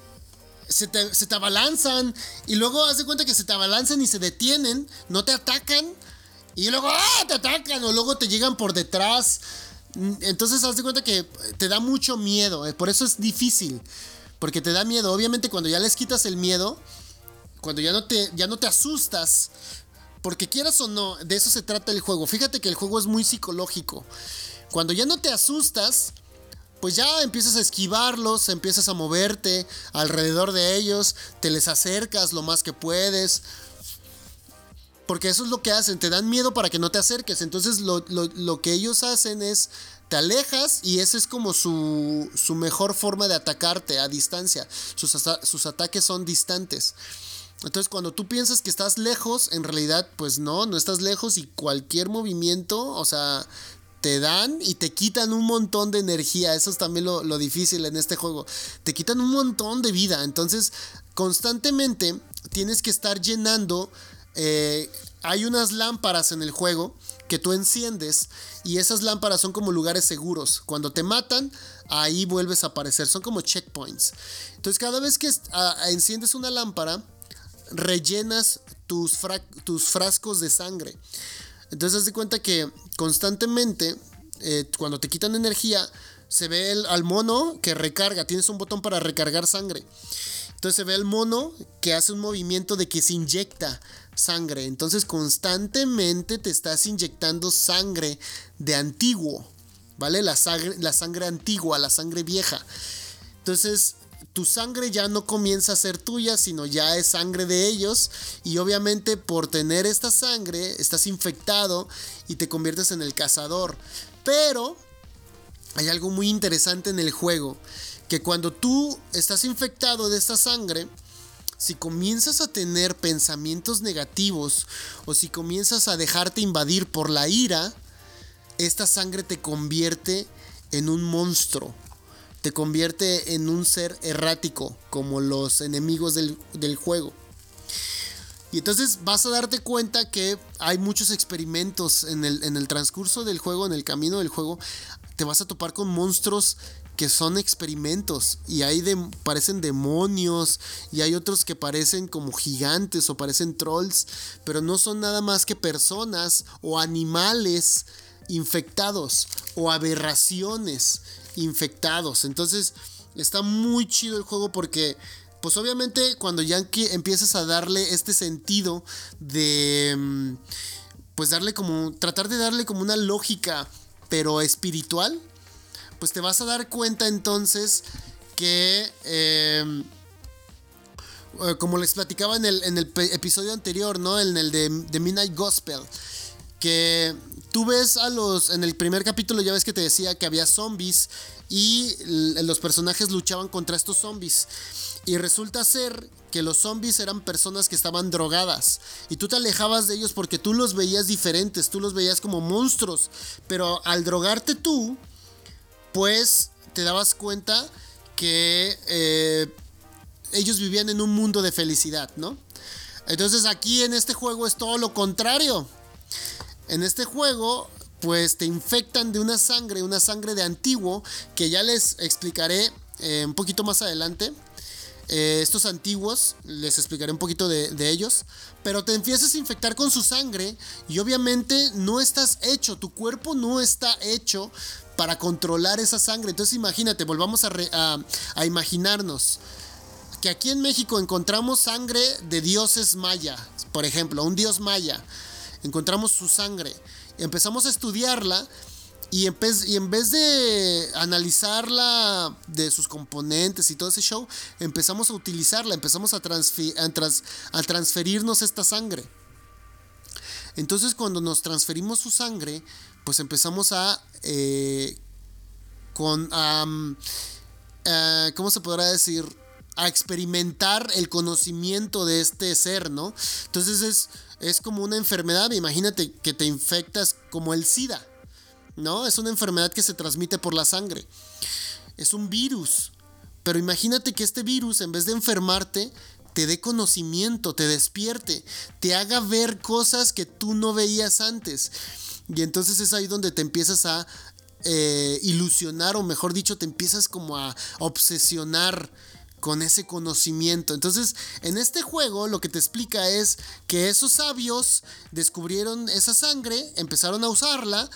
se te, se te, abalanzan y luego haz de cuenta que se te abalanzan y se detienen, no te atacan y luego ¡ah! te atacan o luego te llegan por detrás. Entonces haz de cuenta que te da mucho miedo, eh, por eso es difícil. Porque te da miedo. Obviamente cuando ya les quitas el miedo, cuando ya no te, ya no te asustas, porque quieras o no, de eso se trata el juego. Fíjate que el juego es muy psicológico. Cuando ya no te asustas, pues ya empiezas a esquivarlos, empiezas a moverte alrededor de ellos, te les acercas lo más que puedes. Porque eso es lo que hacen, te dan miedo para que no te acerques. Entonces lo, lo que ellos hacen es te alejas y esa es como su, su mejor forma de atacarte a distancia. Sus, sus ataques son distantes. Entonces cuando tú piensas que estás lejos, en realidad pues no, no estás lejos y cualquier movimiento, o sea, te dan y te quitan un montón de energía. Eso es también lo, lo, difícil en este juego. Te quitan un montón de vida. Entonces, constantemente tienes que estar llenando. Eh, hay unas lámparas en el juego que tú enciendes y esas lámparas son como lugares seguros. Cuando te matan, ahí vuelves a aparecer. Son como checkpoints. Entonces cada vez que enciendes una lámpara, rellenas tus, frascos de sangre. Entonces haz de cuenta que constantemente, eh, cuando te quitan energía, se ve al mono que recarga. Tienes un botón para recargar sangre. Entonces se ve el mono que hace un movimiento de que se inyecta sangre. Entonces constantemente te estás inyectando sangre de antiguo. ¿Vale? La sangre, la sangre antigua, la sangre vieja. Entonces tu sangre ya no comienza a ser tuya, sino ya es sangre de ellos. Y obviamente por tener esta sangre estás infectado y te conviertes en el cazador. Pero hay algo muy interesante en el juego. Que cuando tú estás infectado de esta sangre, si comienzas a tener pensamientos negativos o si comienzas a dejarte invadir por la ira, esta sangre te convierte en un monstruo te convierte en un ser errático, como los enemigos del, juego. Y entonces vas a darte cuenta que hay muchos experimentos en el, en el, transcurso del juego, en el camino del juego. Te vas a topar con monstruos que son experimentos. Y hay de, parecen demonios. Y hay otros que parecen como gigantes o parecen trolls. Pero no son nada más que personas o animales infectados o aberraciones infectados. Entonces está muy chido el juego porque pues obviamente cuando ya empiezas a darle este sentido de mm, pues darle como tratar de darle como una lógica pero espiritual pues te vas a dar cuenta entonces que em, eh, como les platicaba en el, en el episodio anterior, ¿no? En el de, de Midnight Gospel, que tú ves a los. En el primer capítulo ya ves que te decía que había zombies y los personajes luchaban contra estos zombies. Y resulta ser que los zombies eran personas que estaban drogadas. Y tú te alejabas de ellos porque tú los veías diferentes, tú los veías como monstruos. Pero al drogarte tú, pues te dabas cuenta que eh, ellos vivían en un mundo de felicidad, ¿no? Entonces aquí en este juego es todo lo contrario. En este juego, pues te infectan de una sangre, una sangre de antiguo, que ya les explicaré eh, un poquito más adelante. Eh, estos antiguos, les explicaré un poquito de, de, ellos, pero te empiezas a infectar con su sangre y obviamente no estás hecho, tu cuerpo no está hecho para controlar esa sangre. Entonces imagínate, volvamos a, imaginarnos que aquí en México encontramos sangre de dioses maya, por ejemplo, un dios maya encontramos su sangre, empezamos a estudiarla y en, vez, de analizarla de sus componentes y todo ese show, empezamos a utilizarla, empezamos a, transferirnos esta sangre. Entonces cuando nos transferimos su sangre, pues empezamos a... Eh, con... Eh, ¿Cómo se podrá decir? A experimentar el conocimiento de este ser, ¿no? Entonces es es como una enfermedad, imagínate que te infectas como el SIDA, ¿no? Es una enfermedad que se transmite por la sangre. Es un virus, pero imagínate que este virus, en vez de enfermarte, te dé conocimiento, te despierte, te haga ver cosas que tú no veías antes. Y entonces es ahí donde te empiezas a eh, ilusionar, o mejor dicho, te empiezas como a obsesionar con ese conocimiento. Entonces, en este juego lo que te explica es que esos sabios descubrieron esa sangre, empezaron a usarla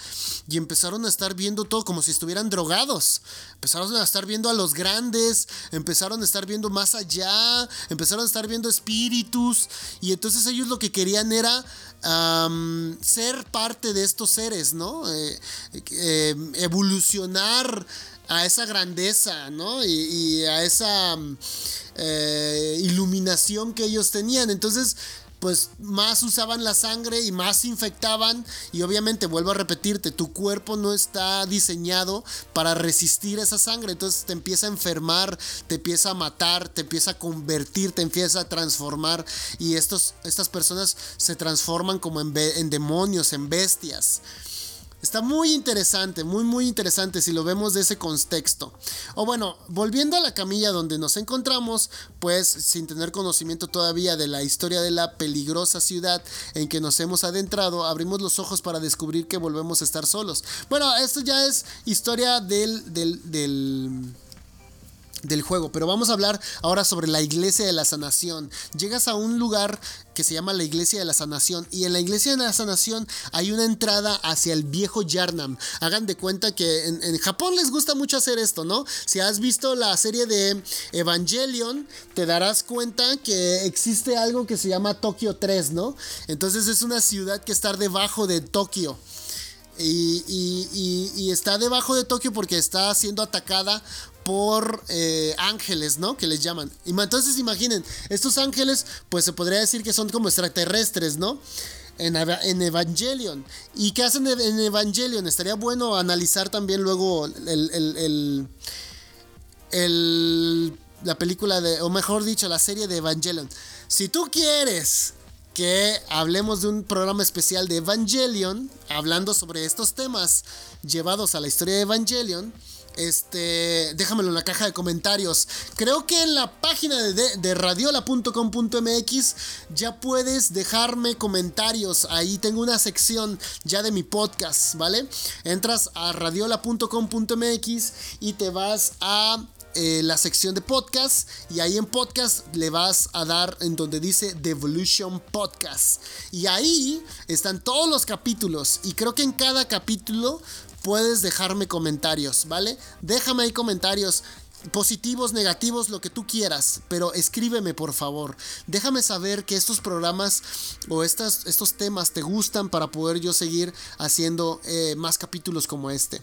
y empezaron a estar viendo todo como si estuvieran drogados. Empezaron a estar viendo a los grandes, empezaron a estar viendo más allá, empezaron a estar viendo espíritus y entonces ellos lo que querían era ser parte de estos seres, ¿no? Eh, eh, evolucionar a esa grandeza, ¿no? Y, a esa mm, eh, iluminación que ellos tenían. Entonces, pues más usaban la sangre y más infectaban. Y obviamente, vuelvo a repetirte, tu cuerpo no está diseñado para resistir esa sangre. Entonces te empieza a enfermar, te empieza a matar, te empieza a convertir, te empieza a transformar. Y estos, estas personas se transforman como en, en demonios, en bestias. Está muy interesante, muy muy interesante si lo vemos de ese contexto. O bueno, volviendo a la camilla donde nos encontramos, pues sin tener conocimiento todavía de la historia de la peligrosa ciudad en que nos hemos adentrado, abrimos los ojos para descubrir que volvemos a estar solos. Bueno, esto ya es historia del, del, del del juego. Pero vamos a hablar ahora sobre la iglesia de la sanación. Llegas a un lugar que se llama la iglesia de la sanación y en la iglesia de la sanación hay una entrada hacia el viejo Yarnam. Hagan de cuenta que en, Japón les gusta mucho hacer esto, ¿no? Si has visto la serie de Evangelion, te darás cuenta que existe algo que se llama Tokio 3, ¿no? Entonces es una ciudad que está debajo de Tokio. Y, está debajo de Tokio porque está siendo atacada por eh, ángeles, ¿no? Que les llaman. Entonces imaginen, estos ángeles, pues se podría decir que son como extraterrestres, ¿no? En, Evangelion. ¿Y qué hacen en Evangelion? Estaría bueno analizar también luego el, la película de, o mejor dicho, la serie de Evangelion. Si tú quieres que hablemos de un programa especial de Evangelion, hablando sobre estos temas llevados a la historia de Evangelion. Este, déjamelo en la caja de comentarios. Creo que en la página de, de radiola.com.mx ya puedes dejarme comentarios. Ahí tengo una sección ya de mi podcast, ¿vale? Entras a radiola.com.mx y te vas a eh, la sección de podcast y ahí en podcast le vas a dar en donde dice Devolution Podcast. Y ahí están todos los capítulos y creo que en cada capítulo puedes dejarme comentarios, ¿vale? Déjame ahí comentarios positivos, negativos, lo que tú quieras, pero escríbeme por favor. Déjame saber que estos programas o estas, estos temas te gustan para poder yo seguir haciendo eh, más capítulos como este.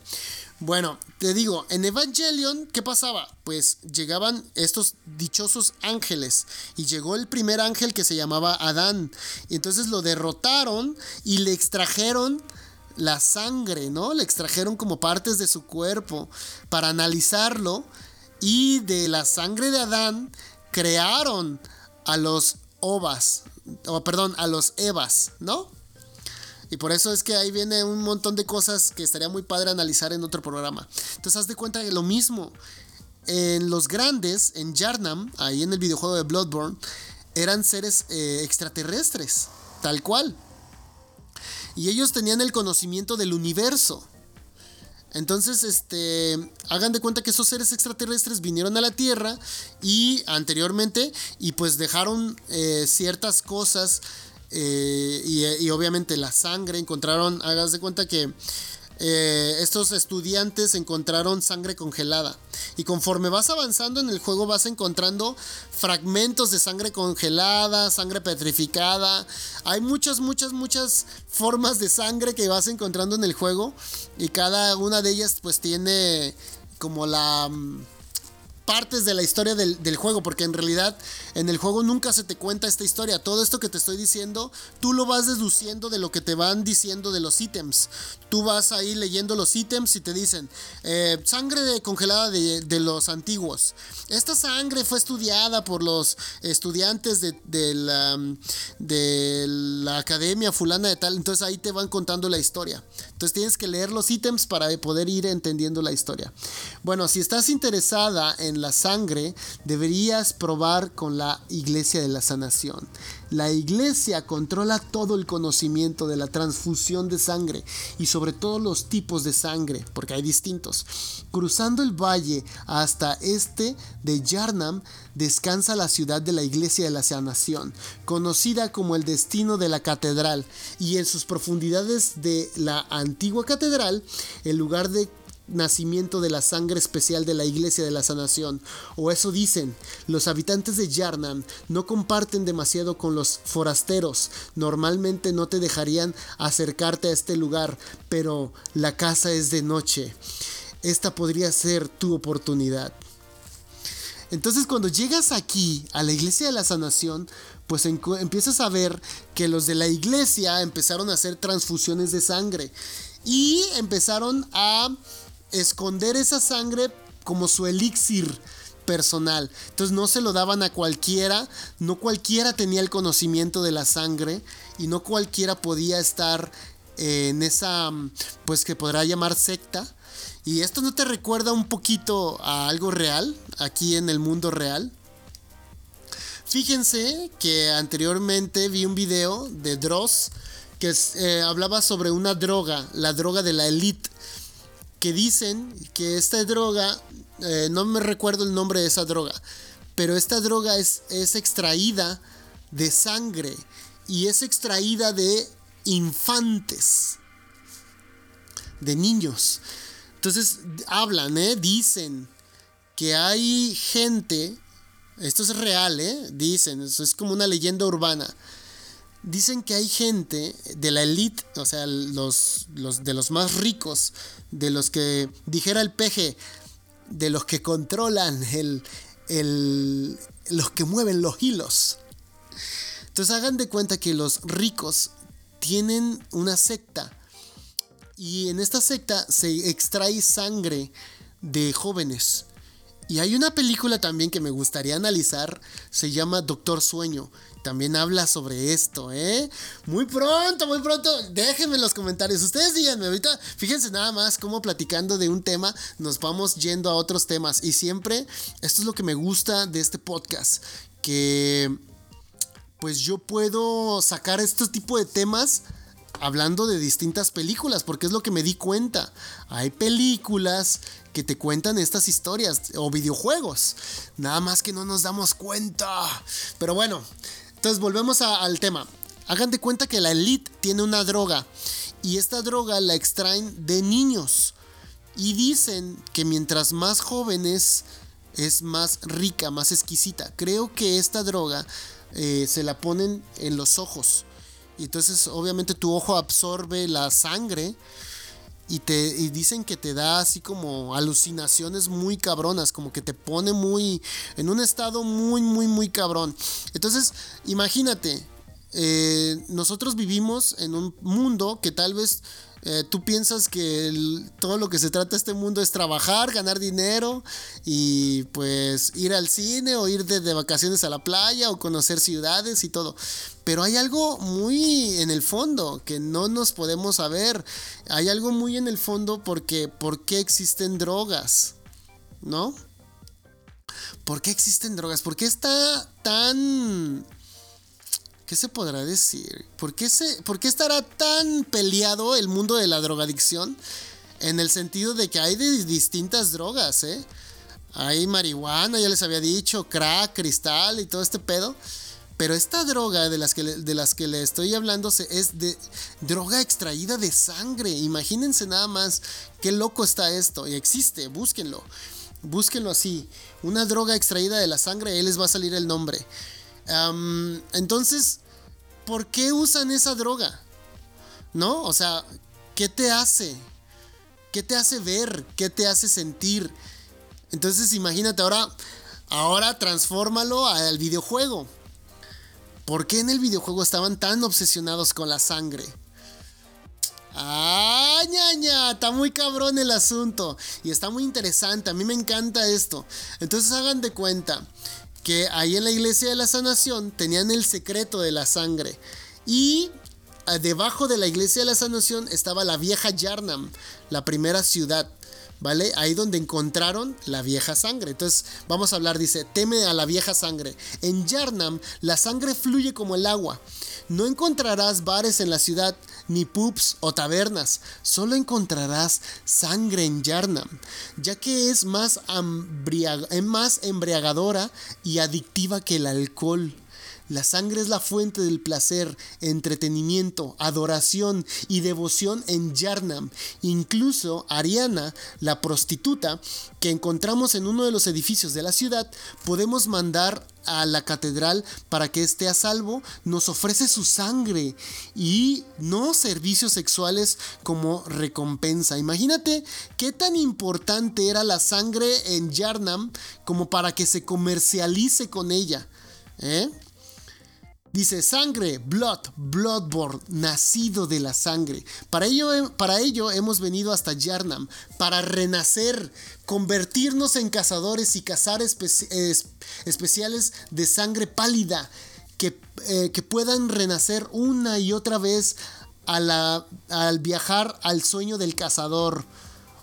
Bueno, te digo, en Evangelion, ¿qué pasaba? Pues llegaban estos dichosos ángeles y llegó el primer ángel que se llamaba Adán. Y entonces lo derrotaron y le extrajeron la sangre, ¿no? Le extrajeron como partes de su cuerpo para analizarlo y de la sangre de Adán crearon a los ovas, o perdón, a los evas, ¿no? Y por eso es que ahí viene un montón de cosas que estaría muy padre analizar en otro programa. Entonces, haz de cuenta de lo mismo. En los grandes, en Yarnam, ahí en el videojuego de Bloodborne, eran seres eh, extraterrestres, tal cual. Y ellos tenían el conocimiento del universo. Entonces, este, hagan de cuenta que esos seres extraterrestres vinieron a la Tierra y anteriormente, y pues dejaron eh, ciertas cosas eh, y, obviamente la sangre, encontraron, hagas de cuenta que eh, estos estudiantes encontraron sangre congelada. Y conforme vas avanzando en el juego vas encontrando fragmentos de sangre congelada, sangre petrificada. Hay muchas, muchas, muchas formas de sangre que vas encontrando en el juego. Y cada una de ellas pues tiene como la mm, partes de la historia del, juego, porque en realidad en el juego nunca se te cuenta esta historia. Todo esto que te estoy diciendo, tú lo vas deduciendo de lo que te van diciendo de los ítems. Tú vas ahí leyendo los ítems y te dicen, eh, sangre congelada de, los antiguos. Esta sangre fue estudiada por los estudiantes de, la, de la academia fulana de tal. Entonces ahí te van contando la historia. Entonces tienes que leer los ítems para poder ir entendiendo la historia. Bueno, si estás interesada en la sangre, deberías probar con la iglesia de la sanación. La iglesia controla todo el conocimiento de la transfusión de sangre y sobre todo los tipos de sangre, porque hay distintos. Cruzando el valle hasta este de Yarnam descansa la ciudad de la iglesia de la sanación, conocida como el destino de la catedral, y en sus profundidades de la antigua catedral, el lugar de nacimiento de la sangre especial de la iglesia de la sanación, o eso dicen. Los habitantes de Yarnam no comparten demasiado con los forasteros, normalmente no te dejarían acercarte a este lugar, pero la casa es de noche. Esta podría ser tu oportunidad. Entonces cuando llegas aquí a la iglesia de la sanación, pues empiezas a ver que los de la iglesia empezaron a hacer transfusiones de sangre y empezaron a esconder esa sangre como su elixir personal. Entonces no se lo daban a cualquiera, no cualquiera tenía el conocimiento de la sangre y no cualquiera podía estar en esa, pues que podrá llamar secta. ¿Y esto no te recuerda un poquito a algo real, aquí en el mundo real? Fíjense que anteriormente vi un video de Dross que eh, hablaba sobre una droga, la droga de la elite que dicen que esta droga eh, no me recuerdo el nombre de esa droga, pero esta droga es, es extraída de sangre y es extraída de infantes, de niños. Entonces hablan, ¿eh? dicen que hay gente, esto es real, ¿eh? dicen, eso es como una leyenda urbana. Dicen que hay gente de la elite, o sea, los, los de los más ricos, de los que, dijera el peje, de los que controlan el, el, los que mueven los hilos. Entonces hagan de cuenta que los ricos tienen una secta y en esta secta se extrae sangre de jóvenes. Y hay una película también que me gustaría analizar, se llama Doctor Sueño. También habla sobre esto, ¿eh? Muy pronto, muy pronto. Déjenme en los comentarios. Ustedes díganme ahorita. Fíjense nada más cómo platicando de un tema nos vamos yendo a otros temas. Y siempre, esto es lo que me gusta de este podcast. Que pues yo puedo sacar este tipo de temas hablando de distintas películas, porque es lo que me di cuenta. Hay películas que te cuentan estas historias o videojuegos, nada más que no nos damos cuenta. Pero bueno, entonces volvemos al tema. Hagan de cuenta que la elite tiene una droga y esta droga la extraen de niños y dicen que mientras más jóvenes es más rica, más exquisita. Creo que esta droga eh, se la ponen en los ojos y entonces obviamente tu ojo absorbe la sangre y te dicen que te da así como alucinaciones muy cabronas, como que te pone muy en un estado muy muy muy cabrón. Entonces, imagínate, eh, nosotros vivimos en un mundo que tal vez eh, tú piensas que todo lo que se trata este mundo es trabajar, ganar dinero y pues ir al cine o ir de, vacaciones a la playa o conocer ciudades y todo. Pero hay algo muy en el fondo que no nos podemos saber. Hay algo muy en el fondo porque ¿por qué existen drogas? ¿No? ¿Por qué existen drogas? ¿Por qué está tan ¿Qué se podrá decir? ¿Por qué, se, ¿Por qué estará tan peleado el mundo de la drogadicción? En el sentido de que hay de distintas drogas, ¿eh? Hay marihuana, ya les había dicho, crack, cristal y todo este pedo. Pero esta droga de las que, de las que le estoy hablando es de droga extraída de sangre. Imagínense nada más qué loco está esto. Y existe, búsquenlo. Búsquenlo así. Una droga extraída de la sangre, ahí les va a salir el nombre. Entonces, ¿por qué usan esa droga? ¿No? O sea, ¿qué te hace? ¿Qué te hace ver? ¿Qué te hace sentir? Entonces imagínate ahora, ahora transfórmalo al videojuego. ¿Por qué en el videojuego estaban tan obsesionados con la sangre? ¡Ah, ñaña! Está muy cabrón el asunto. Y está muy interesante. A mí me encanta esto. Entonces hagan de cuenta que ahí en la iglesia de la sanación tenían el secreto de la sangre. Y ah, debajo de la iglesia de la sanación estaba la vieja Yarnam, la primera ciudad. ¿Vale? Ahí donde encontraron la vieja sangre. Entonces, vamos a hablar, dice, teme a la vieja sangre. En Yarnam, la sangre fluye como el agua. No encontrarás bares en la ciudad, ni pubs o tabernas, solo encontrarás sangre en Yarnam, ya que es más, más embriagadora y adictiva que el alcohol. La sangre es la fuente del placer, entretenimiento, adoración y devoción en Yarnam. Incluso Ariana, la prostituta que encontramos en uno de los edificios de la ciudad, podemos mandar a la catedral para que esté a salvo, nos ofrece su sangre y no servicios sexuales como recompensa. Imagínate qué tan importante era la sangre en Yarnam como para que se comercialice con ella. ¿Eh? Dice sangre, blood, bloodborne, nacido de la sangre. Para ello, para ello hemos venido hasta Yarnam, para renacer, convertirnos en cazadores y cazar especiales de sangre pálida que, eh, que, puedan renacer una y otra vez al viajar al sueño del cazador.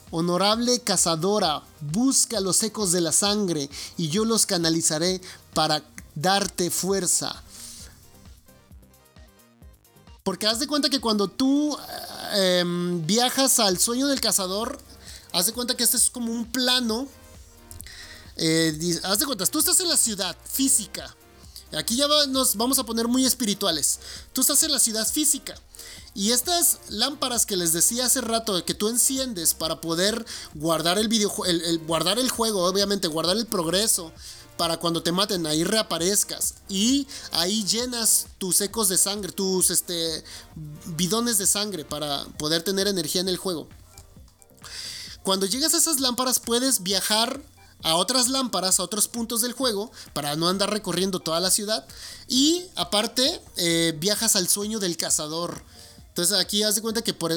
Honorable cazadora, busca los ecos de la sangre y yo los canalizaré para darte fuerza porque haz de cuenta que cuando tú em, viajas al sueño del cazador, haz de cuenta que este es como un plano Eh, haz de cuentas, tú estás en la ciudad física. Aquí ya nos vamos a poner muy espirituales. Tú estás en la ciudad física. Y estas lámparas que les decía hace rato que tú enciendes para poder guardar el, guardar el juego, obviamente, guardar el progreso para cuando te maten, ahí reaparezcas. Y ahí llenas tus ecos de sangre, tus este, bidones de sangre para poder tener energía en el juego. Cuando llegas a esas lámparas puedes viajar a otras lámparas, a otros puntos del juego, para no andar recorriendo toda la ciudad. Y aparte, eh, viajas al sueño del cazador. Entonces aquí haz de cuenta que por,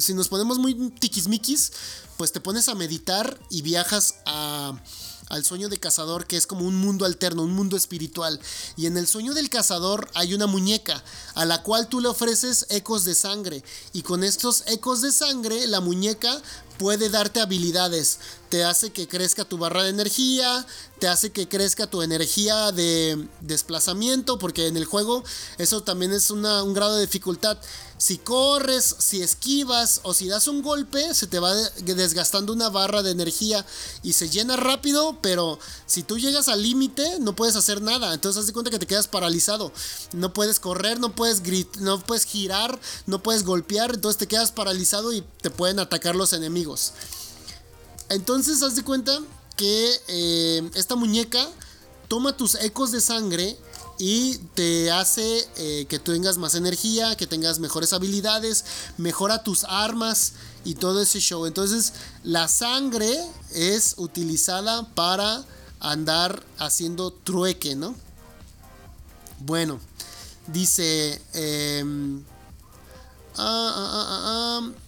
si nos ponemos muy tiquismiquis, pues te pones a meditar y viajas a al sueño de cazador, que es como un mundo alterno, un mundo espiritual. Y en el sueño del cazador hay una muñeca a la cual tú le ofreces ecos de sangre. Y con estos ecos de sangre, la muñeca puede darte habilidades. Te hace que crezca tu barra de energía, te hace que crezca tu energía de desplazamiento, porque en el juego eso también es un grado de dificultad. Si corres, si esquivas o si das un golpe, se te va desgastando una barra de energía y se llena rápido, pero si tú llegas al límite no puedes hacer nada. Entonces haz de cuenta que te quedas paralizado. No puedes correr, no puedes no puedes girar, no puedes golpear, entonces te quedas paralizado y te pueden atacar los enemigos. Entonces haz de cuenta que eh, esta muñeca toma tus ecos de sangre y te hace eh, que tengas más energía, que tengas mejores habilidades, mejora tus armas y todo ese show. Entonces la sangre es utilizada para andar haciendo trueque, ¿no? Bueno, dice... Em, ah, ah, ah,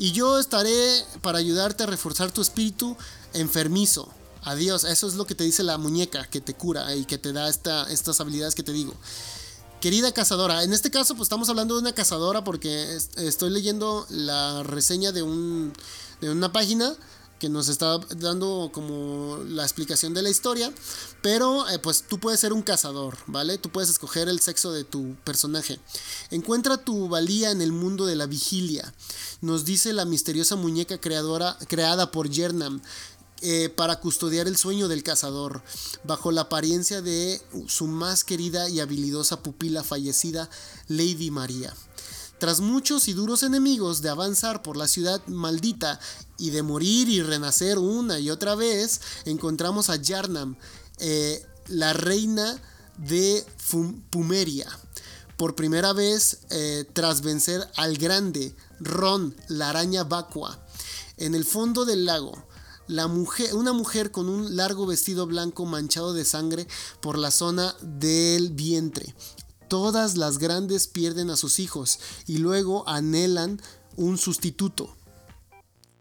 y yo estaré para ayudarte a reforzar tu espíritu enfermizo Adiós, eso es lo que te dice la muñeca que te cura y que te da estas habilidades que te digo. Querida cazadora, en este caso pues estamos hablando de una cazadora porque estoy leyendo la reseña de, un, de una página que nos está dando como la explicación de la historia, pero eh, pues tú puedes ser un cazador, ¿vale? Tú puedes escoger el sexo de tu personaje. Encuentra tu valía en el mundo de la vigilia, nos dice la misteriosa muñeca creadora, creada por Yernam. Eh, para custodiar el sueño del cazador, bajo la apariencia de su más querida y habilidosa pupila fallecida, Lady María. Tras muchos y duros enemigos de avanzar por la ciudad maldita y de morir y renacer una y otra vez, encontramos a Yarnam, eh, la reina de Pumeria. Por primera vez, eh, tras vencer al grande Ron, la araña vacua, en el fondo del lago, mujer, una mujer con un largo vestido blanco manchado de sangre por la zona del vientre. Todas las grandes pierden a sus hijos y luego anhelan un sustituto.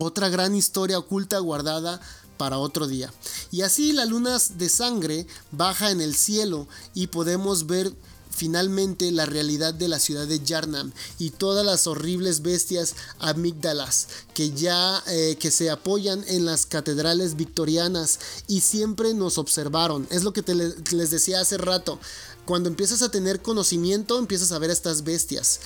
Otra gran historia oculta guardada para otro día. Y así la luna de sangre baja en el cielo y podemos ver finalmente la realidad de la ciudad de Yarnam y todas las horribles bestias amígdalas que ya eh, que se apoyan en las catedrales victorianas y siempre nos observaron. Es lo que les decía hace rato. Cuando empiezas a tener conocimiento, empiezas a ver estas bestias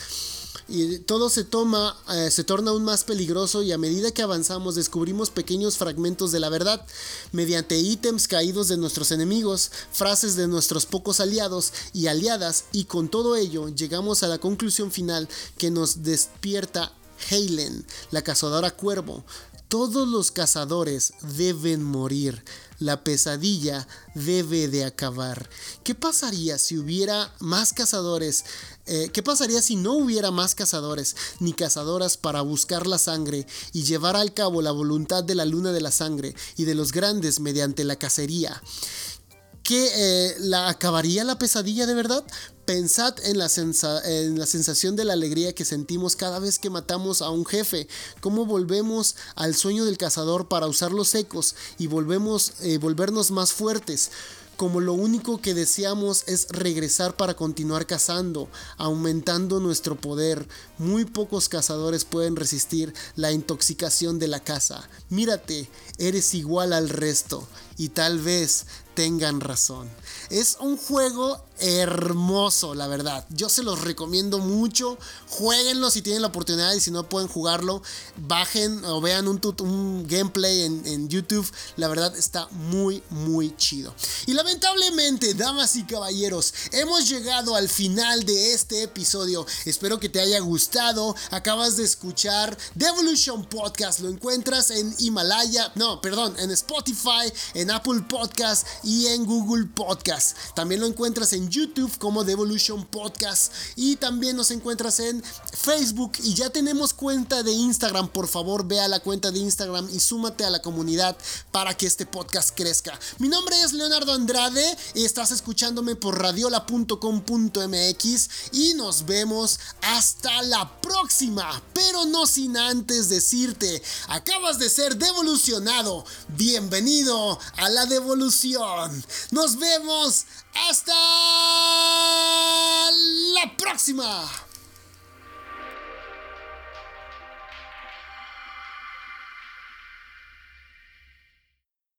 y todo se toma, eh, se torna aún más peligroso y a medida que avanzamos descubrimos pequeños fragmentos de la verdad, mediante ítems caídos de nuestros enemigos, frases de nuestros pocos aliados y aliadas y con todo ello llegamos a la conclusión final que nos despierta Helen, la cazadora cuervo. Todos los cazadores deben morir la pesadilla debe de acabar. ¿Qué pasaría si hubiera más cazadores? Eh, ¿Qué pasaría si no hubiera más cazadores ni cazadoras para buscar la sangre y llevar al cabo la voluntad de la luna de la sangre y de los grandes mediante la cacería? ¿Qué eh, la acabaría la pesadilla de verdad? Pensad en la, en la, sensación de la alegría que sentimos cada vez que matamos a un jefe, cómo volvemos al sueño del cazador para usar los ecos y volvemos, eh, volvernos más fuertes, como lo único que deseamos es regresar para continuar cazando, aumentando nuestro poder. Muy pocos cazadores pueden resistir la intoxicación de la caza. Mírate, eres igual al resto y tal vez tengan razón. Es un juego hermoso, la verdad. Yo se los recomiendo mucho. Jueguenlo si tienen la oportunidad y si no pueden jugarlo, bajen o vean un, gameplay en, en, YouTube. La verdad está muy, muy chido. Y lamentablemente, damas y caballeros, hemos llegado al final de este episodio. Espero que te haya gustado. Acabas de escuchar Devolution Podcast. Lo encuentras en Himalaya, no, perdón, en Spotify, en Apple Podcast y en Google Podcast. También lo encuentras en YouTube como Devolution Podcast y también nos encuentras en Facebook y ya tenemos cuenta de Instagram. Por favor, ve a la cuenta de Instagram y súmate a la comunidad para que este podcast crezca. Mi nombre es Leonardo Andrade estás escuchándome por radiola.com.mx y nos vemos hasta la próxima. Pero no sin antes decirte, acabas de ser devolucionado. Bienvenido a la devolución. Nos vemos hasta la próxima.